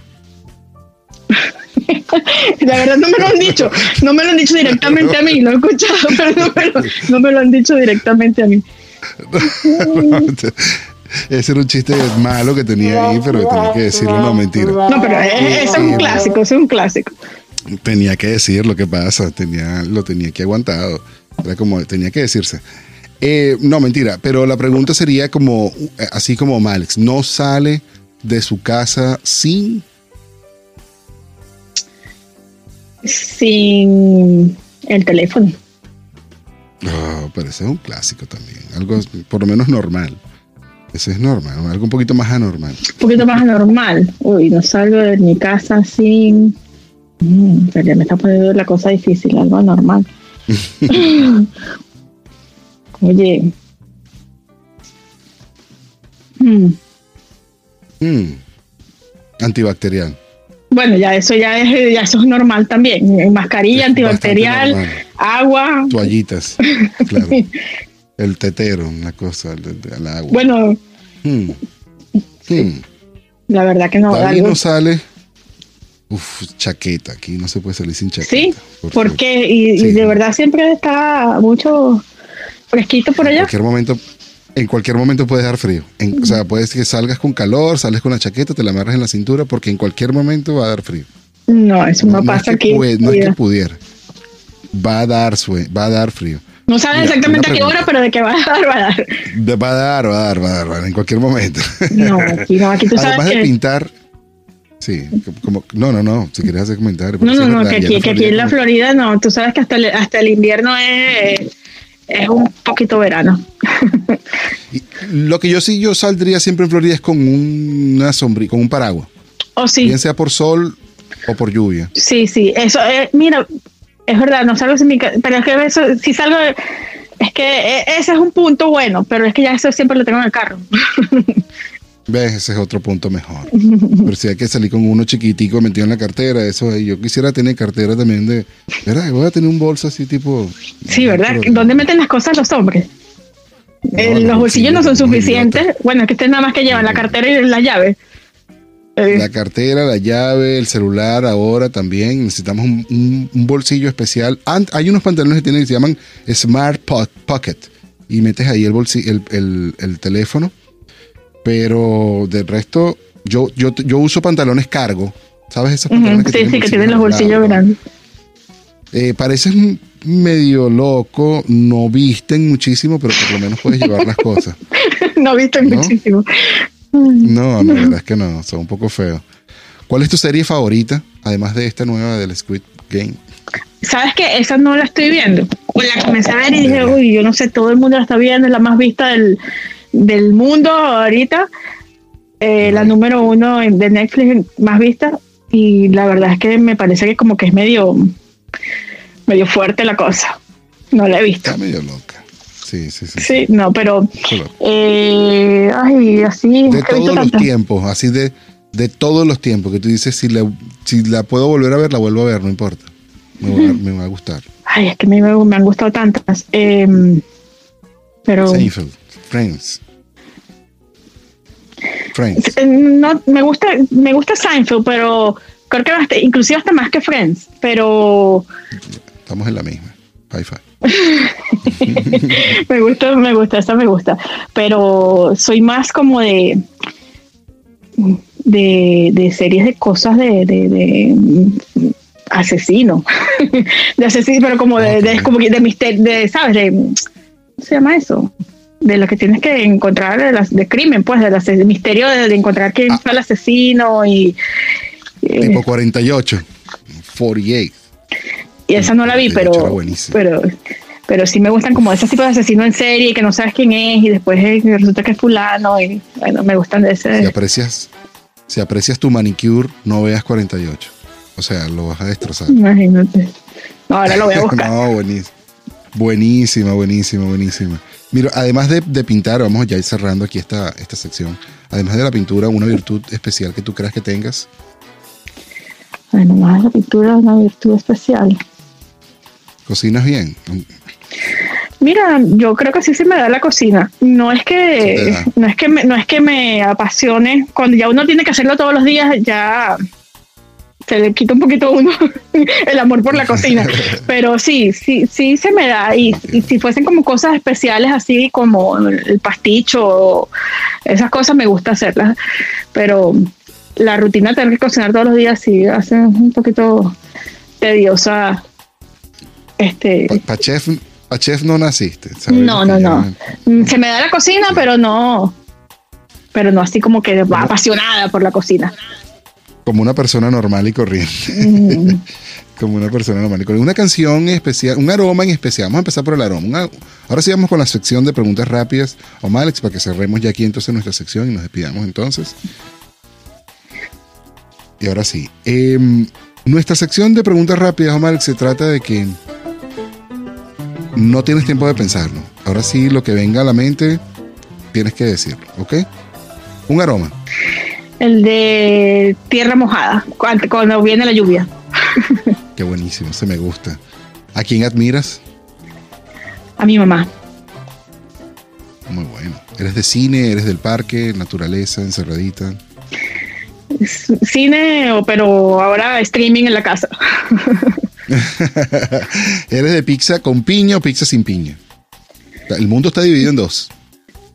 La verdad no me lo han dicho, no me lo han dicho directamente a mí, lo he escuchado, pero no me lo, no me lo han dicho directamente a mí. Ese era un chiste malo que tenía ahí, pero tenía que decirlo, no mentira. No, pero es, es un clásico, es un clásico. Tenía que decir lo que pasa, tenía, lo tenía aquí aguantado. Era como, tenía que decirse. Eh, no, mentira, pero la pregunta sería como, eh, así como Malex, no sale de su casa sin Sin el teléfono. Ah, pero ese es un clásico también. Algo por lo menos normal. Ese es normal, algo un poquito más anormal. Un poquito más anormal. Uy, no salgo de mi casa sin. Mm, pero ya me está poniendo la cosa difícil, algo anormal. Oye. Mm, Mm. Antibacterial. Bueno, ya eso ya es, ya eso es normal también. Mascarilla, Es antibacterial, agua. Toallitas. Claro. El tetero, una cosa, el agua. Bueno, Mm. Mm. la verdad que no. David algo- no sale. Uf, chaqueta. Aquí no se puede salir sin chaqueta. Sí, por ¿por favor. qué? Y, de verdad siempre está mucho fresquito por En allá. cualquier momento. En cualquier momento puedes dar frío. En- o sea, puedes que salgas con calor, sales con la chaqueta, te la amarras en la cintura, porque en cualquier momento va a dar frío. No, eso no, pasa que aquí. puede- no es que pudiera. Va a dar sue- va a dar frío. No saben Mira, exactamente a qué hora, pero de qué va a dar, va a dar. De- Va a dar, va a dar, va a dar, va a dar, en cualquier momento. No, aquí no, aquí tú Además sabes de que. pintar. Sí, como, no, no, no, si quieres hacer comentarios. No, no, no, verdad, que aquí, que aquí en la Florida no, tú sabes que hasta el, hasta el invierno es, es un poquito verano. Y lo que yo sí, yo saldría siempre en Florida es con una sombrilla, con un paraguas. O sí, Bien sea por sol o por lluvia. sí, sí, eso, eh, mira, es verdad, no salgo sin mi pero es que eso, si salgo, es que eh, ese es un punto bueno, pero es que ya eso siempre lo tengo en el carro. ¿Ves? Ese es otro punto mejor. Pero si hay que salir con uno chiquitico metido en la cartera, eso ahí. Yo quisiera tener cartera también de. ¿Verdad? Voy a tener un bolso así tipo. Sí, ¿verdad? ¿Dónde meten las cosas los hombres? Eh, los los bolsillos no son suficientes. Bueno, es que ustedes nada más que llevan la cartera y la llave. Eh, La cartera, la llave, el celular, ahora también necesitamos un, un- un bolsillo especial. Hay unos pantalones que tienen que se llaman Smart Po- Pocket y metes ahí el, bolsi- el, el- el teléfono. Pero del resto, yo, yo, yo uso pantalones cargo. ¿Sabes esos pantalones sí, sí, que tienen los bolsillos grandes. Eh, pareces medio loco, no visten muchísimo, pero por lo menos puedes llevar las cosas. no viste ¿No? muchísimo. No, la verdad es que no, son un poco feos. ¿Cuál es tu serie favorita, además de esta nueva del Squid Game? ¿Sabes qué? Esa no la estoy viendo. O la comencé a ver y dije, uy, yo no sé, todo el mundo la está viendo, es la más vista del, del mundo ahorita. Eh, la número uno de Netflix más vista. Y la verdad es que me parece que como que es medio, medio fuerte la cosa. No la he visto. Está medio loca. Sí, sí, sí. Sí, no, pero eh, ay, así De todos los tiempos, así de, de todos los tiempos, que tú dices, si la, si la puedo volver a ver, la vuelvo a ver, no importa. Me va, a- me va a gustar. Ay, es que a mí me, me han gustado tantas. Em, pero Seinfeld, Friends. Friends. Eh, no me gusta me gusta Seinfeld pero creo que hasta- inclusive hasta más que Friends pero Estamos en la misma. High five. me gusta me gusta esa me gusta pero soy más como de de, de series de cosas de, de, de, asesino de asesino pero como de, de- como de misterio de sabes de ¿cómo se llama eso de lo que tienes que encontrar de, las, de crimen pues del ase- misterio de, de encontrar quién Ah. fue el asesino y eh, Tipo 48. 48. Y esa no la vi, De pero, pero, pero sí me gustan como esos tipos de asesinos en serie que no sabes quién es y después resulta que es fulano y bueno, me gustan de Si ese. aprecias, si aprecias tu manicure, no veas 48. O sea, lo vas a destrozar. Imagínate. No, ahora lo voy a buscar. no, buenísima. Buenísima, buenísima, buenísima. Mira, además de, de pintar, vamos ya a ir cerrando aquí esta, esta sección. Además de la pintura, una virtud especial que tú creas que tengas. Bueno, más la pintura una virtud especial. Cocinas bien. Mira, yo creo que sí se me da la cocina. No es que no es que me, no es que me apasione. Cuando ya uno tiene que hacerlo todos los días, ya se le quita un poquito a uno el amor por la cocina. Pero sí, sí, sí se me da. Y, y si fuesen como cosas especiales así como el pasticho, esas cosas me gusta hacerlas. Pero la rutina de tener que cocinar todos los días sí hace un poquito tediosa. Este, Para chef, pa chef no naciste. ¿sabes? no, no, no. Se me da la cocina, pero no. Pero no así como que va apasionada por la cocina. Como una persona normal y corriente. Mm, Como una persona normal y corriente. Una canción especial, un aroma en especial. Vamos a empezar por el aroma. Una- ahora sí vamos con la sección de preguntas rápidas. O Alex, para que cerremos ya aquí entonces nuestra sección y nos despidamos entonces. Y ahora sí. em, nuestra sección de preguntas rápidas, Omar, se trata de que no tienes tiempo de pensarlo. Ahora sí, lo que venga a la mente, tienes que decirlo, ¿ok? Un aroma. el de tierra mojada, cuando, viene la lluvia. Qué buenísimo, se me gusta. ¿A quién admiras? A mi mamá. Muy bueno. ¿Eres de cine? ¿Eres del parque? ¿Naturaleza? ¿Encerradita? Cine, pero ahora streaming en la casa. ¿Eres de pizza con piña o pizza sin piña? El mundo está dividido en dos.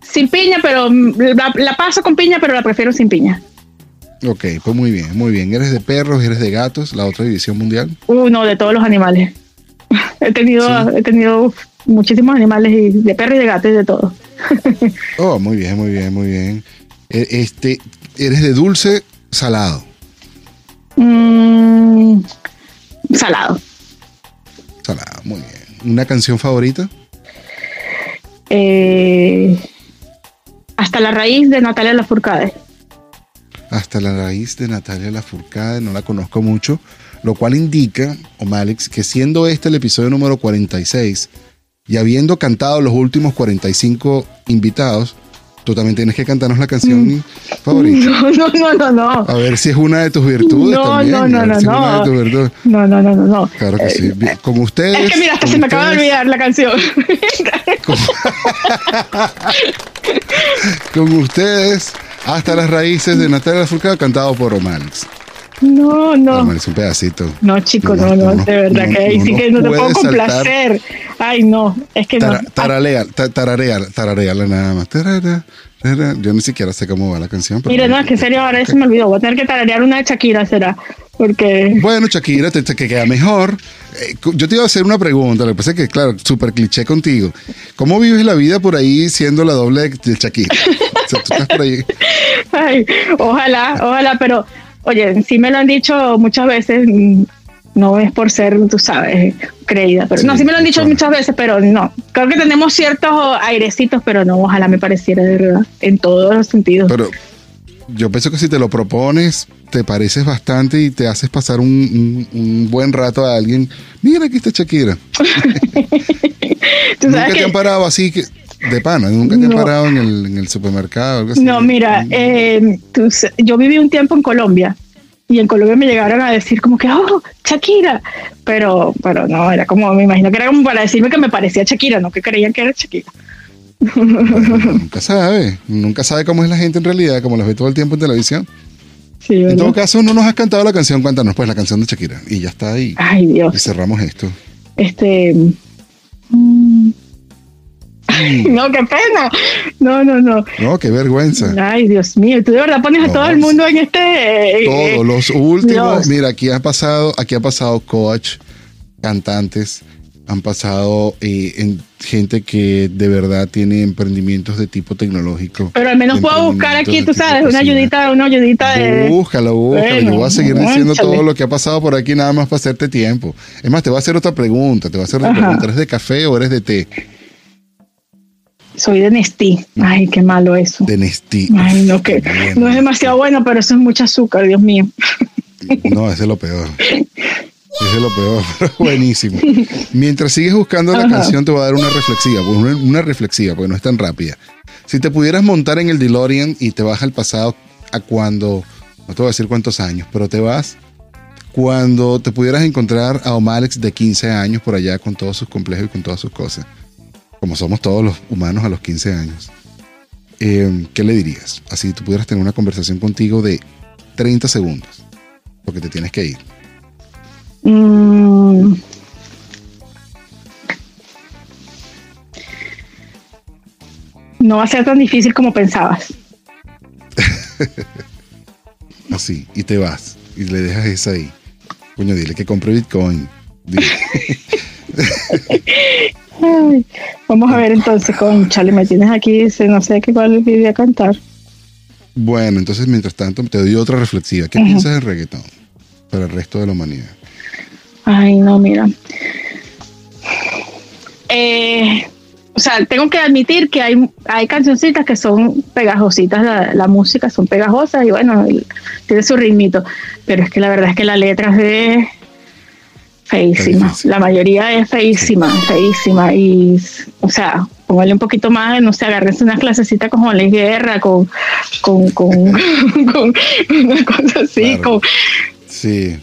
Sin piña, pero la, la paso con piña, pero la prefiero sin piña. Ok, pues muy bien, muy bien. ¿Eres de perros? ¿Eres de gatos? La otra división mundial. Uno de todos los animales. He tenido, Sí. he tenido muchísimos animales, y de perro y de gato y de todo. Oh, muy bien, muy bien, muy bien. E- Este, ¿Eres de dulce? Salado. Mm, salado. Salado, muy bien. ¿Una canción favorita? eh, hasta la raíz de Natalia Lafourcade. Hasta la raíz de Natalia Lafourcade, no la conozco mucho, lo cual indica, Omalix, que siendo este el episodio número 46 y habiendo cantado los últimos 45 invitados, tú también tienes que cantarnos la canción favorita. No, no, no, no, no. A ver si es una de tus virtudes No, también. no, no, no, es una no. de tus virtudes. No, no, no, no, no. Claro que sí. Bien, Con ustedes. Es que mira, hasta se me acaba de olvidar la canción. Con ustedes, hasta las raíces de Natalia Lafourcade, cantado por Romanix. No, no. Romanix, un pedacito. No, chico, No, no, de verdad no, que ahí no sí que no te puedo complacer. Ay, no, es que no. Tara- ta- tararea, tarareala nada más. Tarara, tarara. Yo ni siquiera sé cómo va la canción. pero- Mira, no, es que en serio ahora ya se me olvidó. Voy a tener que tararear una de Shakira, será. Porque. Bueno, Shakira, te, te- que queda mejor. Eh, yo te iba a hacer una pregunta, lo que pasa es que, claro, súper cliché contigo. ¿Cómo vives la vida por ahí siendo la doble de, de Shakira? O sea, tú estás por ahí. Ay, ojalá, ojalá, pero oye, sí me lo han dicho muchas veces, mm, no es por ser, tú sabes, creída, pero Sí, no, sí me lo han dicho claro. muchas veces, pero no, creo que tenemos ciertos airecitos, pero no, ojalá me pareciera de verdad, en todos los sentidos. Pero yo pienso que si te lo propones, te pareces bastante y te haces pasar un, un- un buen rato a alguien. Mira, aquí está Shakira. Tú Nunca sabes te que- han parado así que, de pana, nunca te han No. parado en el, en el supermercado. Algo así. No, mira, eh, tú yo viví un tiempo en Colombia y en Colombia me llegaron a decir como que, oh, Shakira, pero, pero no, era como, me imagino que era como para decirme que me parecía Shakira, no que creían que era Shakira. Nunca sabe, nunca sabe cómo es la gente en realidad, como las ve todo el tiempo en televisión. Sí, En todo caso, no nos has cantado la canción, cuéntanos pues la canción de Shakira. Y ya está ahí. Ay, Y Dios. cerramos esto. Este. mm, No, qué pena. No, no, no. No, qué vergüenza. Ay, Dios mío. Tú de verdad pones a todo el mundo en este. eh, eh, Todos los últimos, Dios. mira, aquí ha pasado, aquí ha pasado coach, cantantes, han pasado eh, en gente que de verdad tiene emprendimientos de tipo tecnológico. Pero al menos puedo buscar aquí, tú sabes, una ayudita, una ayudita de. Búscalo, búscalo. Bueno, Yo voy a seguir diciendo todo lo que ha pasado por aquí nada más para hacerte tiempo. Es más, te voy a hacer otra pregunta. Te voy a hacer otra Ajá. pregunta. ¿Eres de café o eres de té? Soy de Nestí. Ay, qué malo eso. De Nestí. Ay, no, que no es demasiado bueno, pero eso es mucho azúcar, Dios mío. No, ese es lo peor. Ese es lo peor, pero buenísimo. Mientras sigues buscando la Ajá. canción, te voy a dar una reflexiva, pues una, una reflexiva, porque no es tan rápida. Si te pudieras montar en el DeLorean y te vas al pasado a cuando, no te voy a decir cuántos años, pero te vas cuando te pudieras encontrar a Omalex de 15 años por allá con todos sus complejos y con todas sus cosas, como somos todos los humanos a los 15 años, eh, ¿qué le dirías? Así tú pudieras tener una conversación contigo de 30 segundos, porque te tienes que ir. Mm. No va a ser tan difícil como pensabas. Así, y te vas, y le dejas esa ahí. Coño, dile que compre Bitcoin. Ay, vamos a ver entonces con Charlie, me tienes aquí, no sé qué cuál video a cantar. Bueno, entonces mientras tanto te doy otra reflexiva. ¿Qué piensas del reggaetón para el resto de la humanidad? Ay, no, mira. Eh, o sea, tengo que admitir que hay, hay cancioncitas que son pegajositas, la, la música son pegajosas y bueno, tiene su ritmito, pero es que la verdad es que la letra es de feísima, la mayoría es feísima, feísima y, o sea, póngale un poquito más, no sé, agárrense una clasecita con Juan Luis Guerra, con, con, con, con una cosa así, Claro. con, Sí.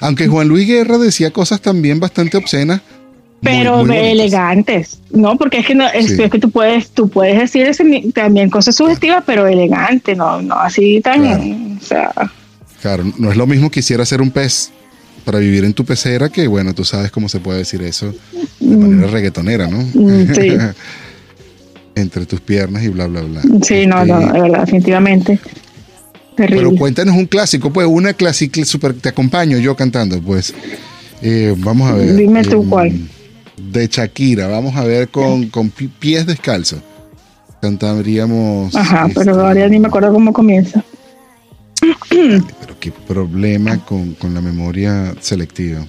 Aunque Juan Luis Guerra decía cosas también bastante obscenas. pero muy elegantes, ¿no? Porque es que no, es, Sí. que tú puedes, tú puedes decir ese también cosas sugestivas, pero elegante, no, no así tan, Claro. o sea, Claro, no es lo mismo quisiera ser un pez para vivir en tu pecera que, bueno, tú sabes cómo se puede decir eso de manera reggaetonera, ¿no? Mm, sí. Entre tus piernas y bla, bla, bla. sí, no, Este, no, de verdad, definitivamente. Terrible. Pero cuéntanos un clásico, pues, una clásica super, te acompaño yo cantando, pues. Eh, vamos a ver. Dime tú em, cuál. De Shakira, vamos a ver con, con pi- pies descalzos. Cantaríamos. Ajá, este, pero ahora ya ni me acuerdo cómo comienza. Pero qué problema con, con la memoria selectiva.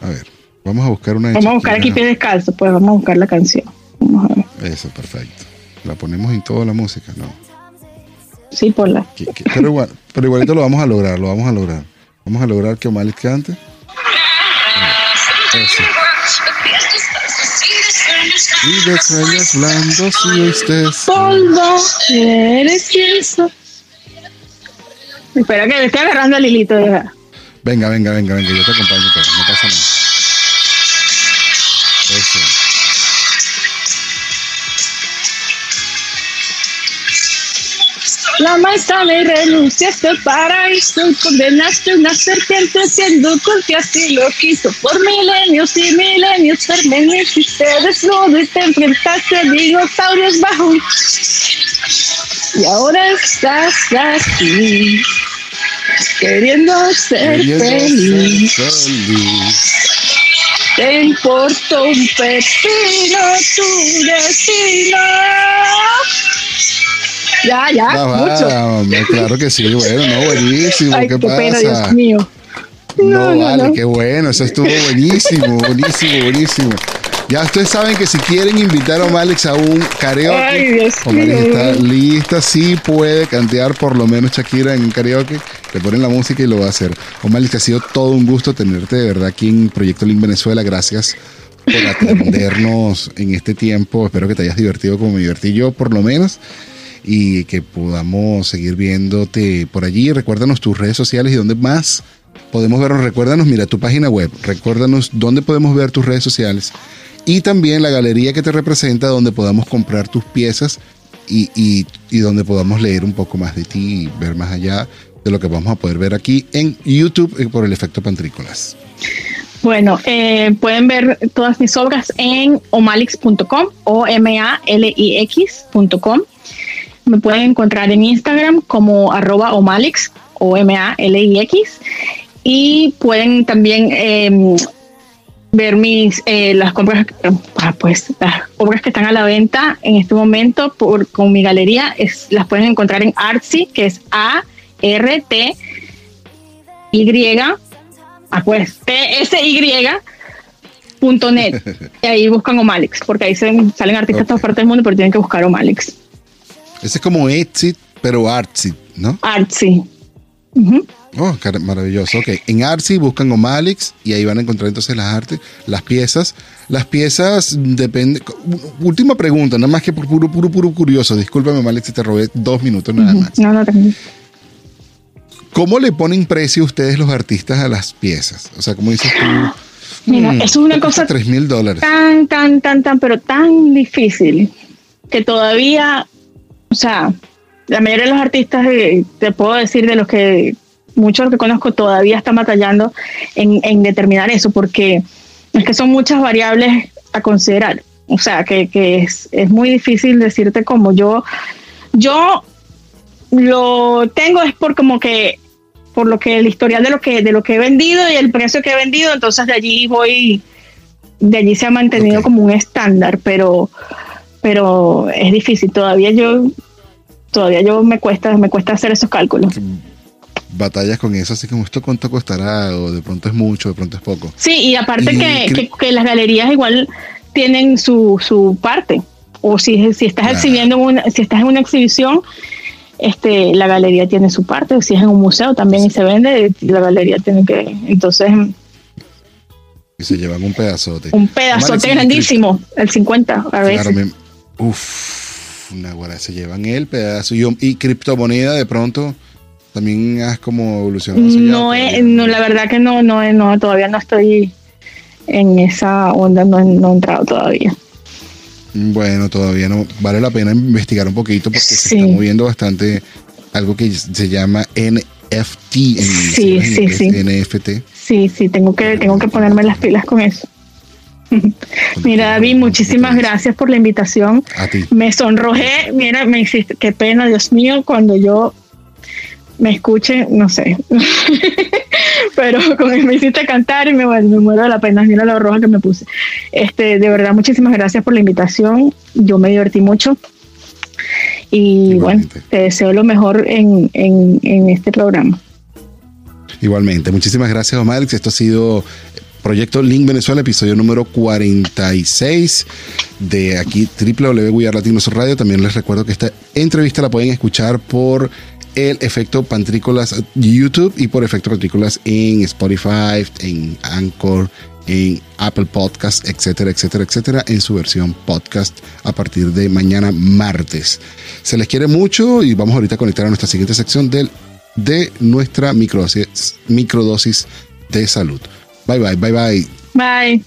A ver, vamos a buscar una Vamos a buscar aquí pie descalzo, pues vamos a buscar la canción. Vamos a ver. Eso, perfecto. La ponemos en toda la música, ¿no? Sí, por la. Que- que- pero, igual, pero igualito lo vamos a lograr, lo vamos a lograr. Vamos a lograr que Omalis cante. Eso. Y de sueños blandos y ustedes. Polvo, eres quien. Espera que me estoy agarrando a Lilito. de verdad. Venga, venga, venga, venga, yo te acompaño, pero no pasa nada. Eso. La manzana y renunciaste al paraíso y condenaste una serpiente siendo que así lo quiso. Por milenios y milenios permaneciste desnudo y te enfrentaste a dinosaurios bajo. Y ahora estás aquí, queriendo ser Queriendo ser feliz. Te importó un pepino tu destino. Ya, ya, Va, va, mucho. claro que sí, bueno, no, buenísimo, Ay, ¿qué qué pena, pasa? Dios mío. No, No, no, vale, no. qué bueno, eso estuvo buenísimo, buenísimo, buenísimo. Ya ustedes saben que si quieren invitar a Omalix a un karaoke, Ay, Dios Omalix mío. está lista, sí puede cantear por lo menos Shakira en un karaoke, le ponen la música y lo va a hacer. Omalix, ha sido todo un gusto tenerte de verdad aquí en Proyecto Link Venezuela, gracias por atendernos en este tiempo, espero que te hayas divertido como me divertí yo por lo menos y que podamos seguir viéndote por allí. Recuérdanos tus redes sociales y dónde más podemos vernos. Recuérdanos, mira, tu página web. Recuérdanos dónde podemos ver tus redes sociales. Y también la galería que te representa, donde podamos comprar tus piezas y, y- donde podamos leer un poco más de ti y ver más allá de lo que vamos a poder ver aquí en YouTube eh, por el efecto Pantrícolas. Bueno, eh, pueden ver todas mis obras en omalix.com o M-A-L-I-X.com. Me pueden encontrar en Instagram como arroba omalix o M-A-L-I-X. Y pueden también eh, ver mis eh, las compras, ah, pues las obras que están a la venta en este momento por, con mi galería. Es, las pueden encontrar en Artsy, que es A-R-T Y ah, pues, tsy.net. y ahí buscan Omalix, porque ahí se, salen artistas de todas partes del mundo, pero tienen que buscar Omalix. Ese es como Etsy, pero Artsy, ¿no? Artsy. Oh, maravilloso. Ok, en Artsy buscan Omalix y ahí van a encontrar entonces las artes, las piezas. Las piezas depende. Última pregunta, nada más que por puro, puro, puro curioso. Discúlpame, Omalix, si te robé dos minutos nada más. No, no, tranquilo. ¿Cómo le ponen precio ustedes los artistas a las piezas? O sea, como dices tú. Mira, mm, eso es una cosa 3 mil dólares. tan, tan, tan, tan, pero tan difícil que todavía, o sea, la mayoría de los artistas, eh, te puedo decir de los que muchos que conozco todavía están batallando en, en determinar eso, porque es que son muchas variables a considerar. O sea, que, que es, es muy difícil decirte como yo, yo lo tengo es por como que por lo que el historial de lo que de lo que he vendido y el precio que he vendido, entonces de allí voy de allí se ha mantenido como un estándar, pero pero es difícil todavía yo todavía yo me cuesta me cuesta hacer esos cálculos. Batallas con eso, así como esto cuánto costará, o de pronto es mucho, de pronto es poco. Sí, y aparte Y que, que, que las galerías igual tienen su, su parte. O si, si estás Claro. exhibiendo en una, si estás en una exhibición, este, la galería tiene su parte. O si es en un museo también y se vende, la galería tiene que. Entonces, Y se llevan un pedazote. un pedazote grandísimo, el 50 a veces. Claro, me, uf, una guara, se llevan el pedazo. Y, y criptomoneda de pronto también has como evolucionado. no, todavía he- no, la verdad que no, no, no, todavía no estoy en esa onda, no, he- no he entrado todavía. Bueno, todavía no. Vale la pena investigar un poquito porque se Sí. está moviendo bastante algo que se llama NFT en Sí, sí, sí. NFT. Sí, sí, tengo que, tengo que ponerme las pilas con eso. Mira, David, muchísimas gracias por la invitación. A ti. Me sonrojé, mira, me hiciste, qué pena, Dios mío, cuando yo me escuche, no sé. Pero como me hiciste cantar y me, bueno, me muero de la pena, mira lo roja que me puse. Este, de verdad, muchísimas gracias por la invitación. Yo me divertí mucho. Y Igualmente. bueno, te deseo lo mejor en, en, en este programa. Igualmente. Muchísimas gracias, Omar. Esto ha sido Proyecto Link Venezuela, episodio número 46 de aquí www Latinos Radio. También les recuerdo que esta entrevista la pueden escuchar por el efecto Pantrícolas YouTube y por efecto Pantrícolas en Spotify, en Anchor, en Apple Podcast, etcétera, etcétera, etcétera, en su versión podcast a partir de mañana martes. Se les quiere mucho y vamos ahorita a conectar a nuestra siguiente sección de nuestra microdosis, microdosis de salud. Bye bye, bye bye. Bye.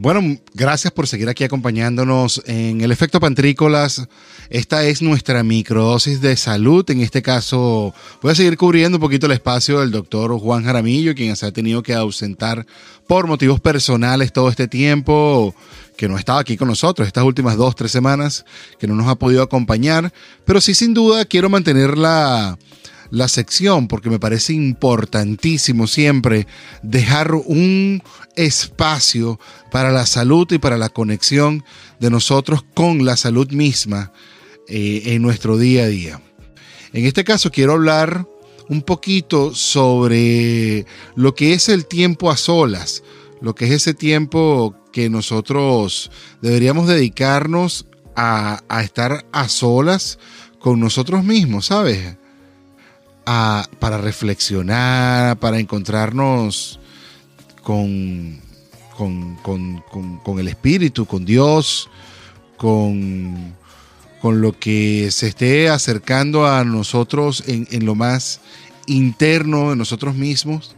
Bueno, gracias por seguir aquí acompañándonos en el efecto Pantrícolas. Esta es nuestra microdosis de salud. En este caso, voy a seguir cubriendo un poquito el espacio del doctor Juan Jaramillo, quien se ha tenido que ausentar por motivos personales todo este tiempo, que no estaba aquí con nosotros, estas últimas dos, tres semanas, que no nos ha podido acompañar. Pero sí, sin duda, quiero mantener la, la sección porque me parece importantísimo siempre dejar un espacio para la salud y para la conexión de nosotros con la salud misma eh, en nuestro día a día. En este caso quiero hablar un poquito sobre lo que es el tiempo a solas, lo que es ese tiempo que nosotros deberíamos dedicarnos a, a estar a solas con nosotros mismos, ¿sabes? Para reflexionar, para encontrarnos con, con, con, con, el Espíritu, con Dios, con, con lo que se esté acercando a nosotros en, en, lo más interno de nosotros mismos,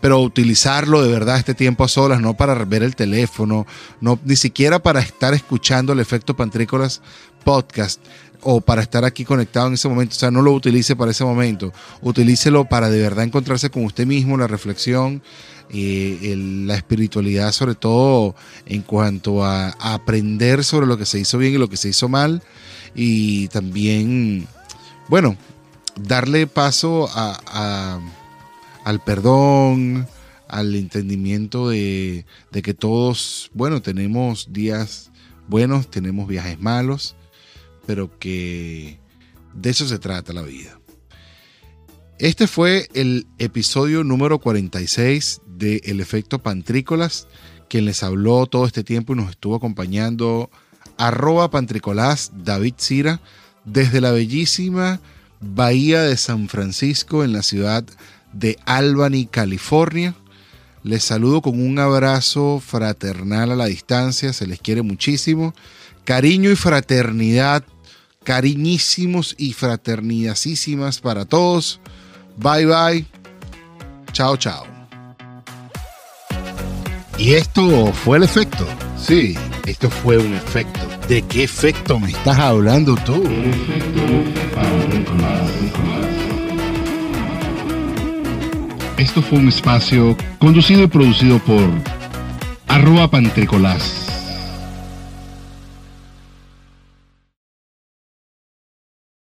pero utilizarlo de verdad este tiempo a solas, no para ver el teléfono, no, ni siquiera para estar escuchando el efecto Pantrícolas podcast o para estar aquí conectado en ese momento, o sea, no lo utilice para ese momento, utilícelo para de verdad encontrarse con usted mismo, la reflexión, eh, la espiritualidad sobre todo en cuanto a, aprender sobre lo que se hizo bien y lo que se hizo mal. Y también, bueno, darle paso a, al perdón, al entendimiento de, que todos, bueno, tenemos días buenos, tenemos viajes malos, pero que de eso se trata la vida. Este fue el episodio número 46 de El Efecto Pantrícolas, quien les habló todo este tiempo y nos estuvo acompañando arroba Pantricolás David Cira desde la bellísima Bahía de San Francisco en la ciudad de Albany, California. Les saludo con un abrazo fraternal a la distancia, se les quiere muchísimo. Cariño y fraternidad, cariñísimos y fraternidasísimas para todos. Bye bye. Chao, chao. ¿Y esto fue el efecto? Sí, esto fue un efecto. ¿De qué efecto me estás hablando tú? Esto fue un espacio conducido y producido por arroba pantricolás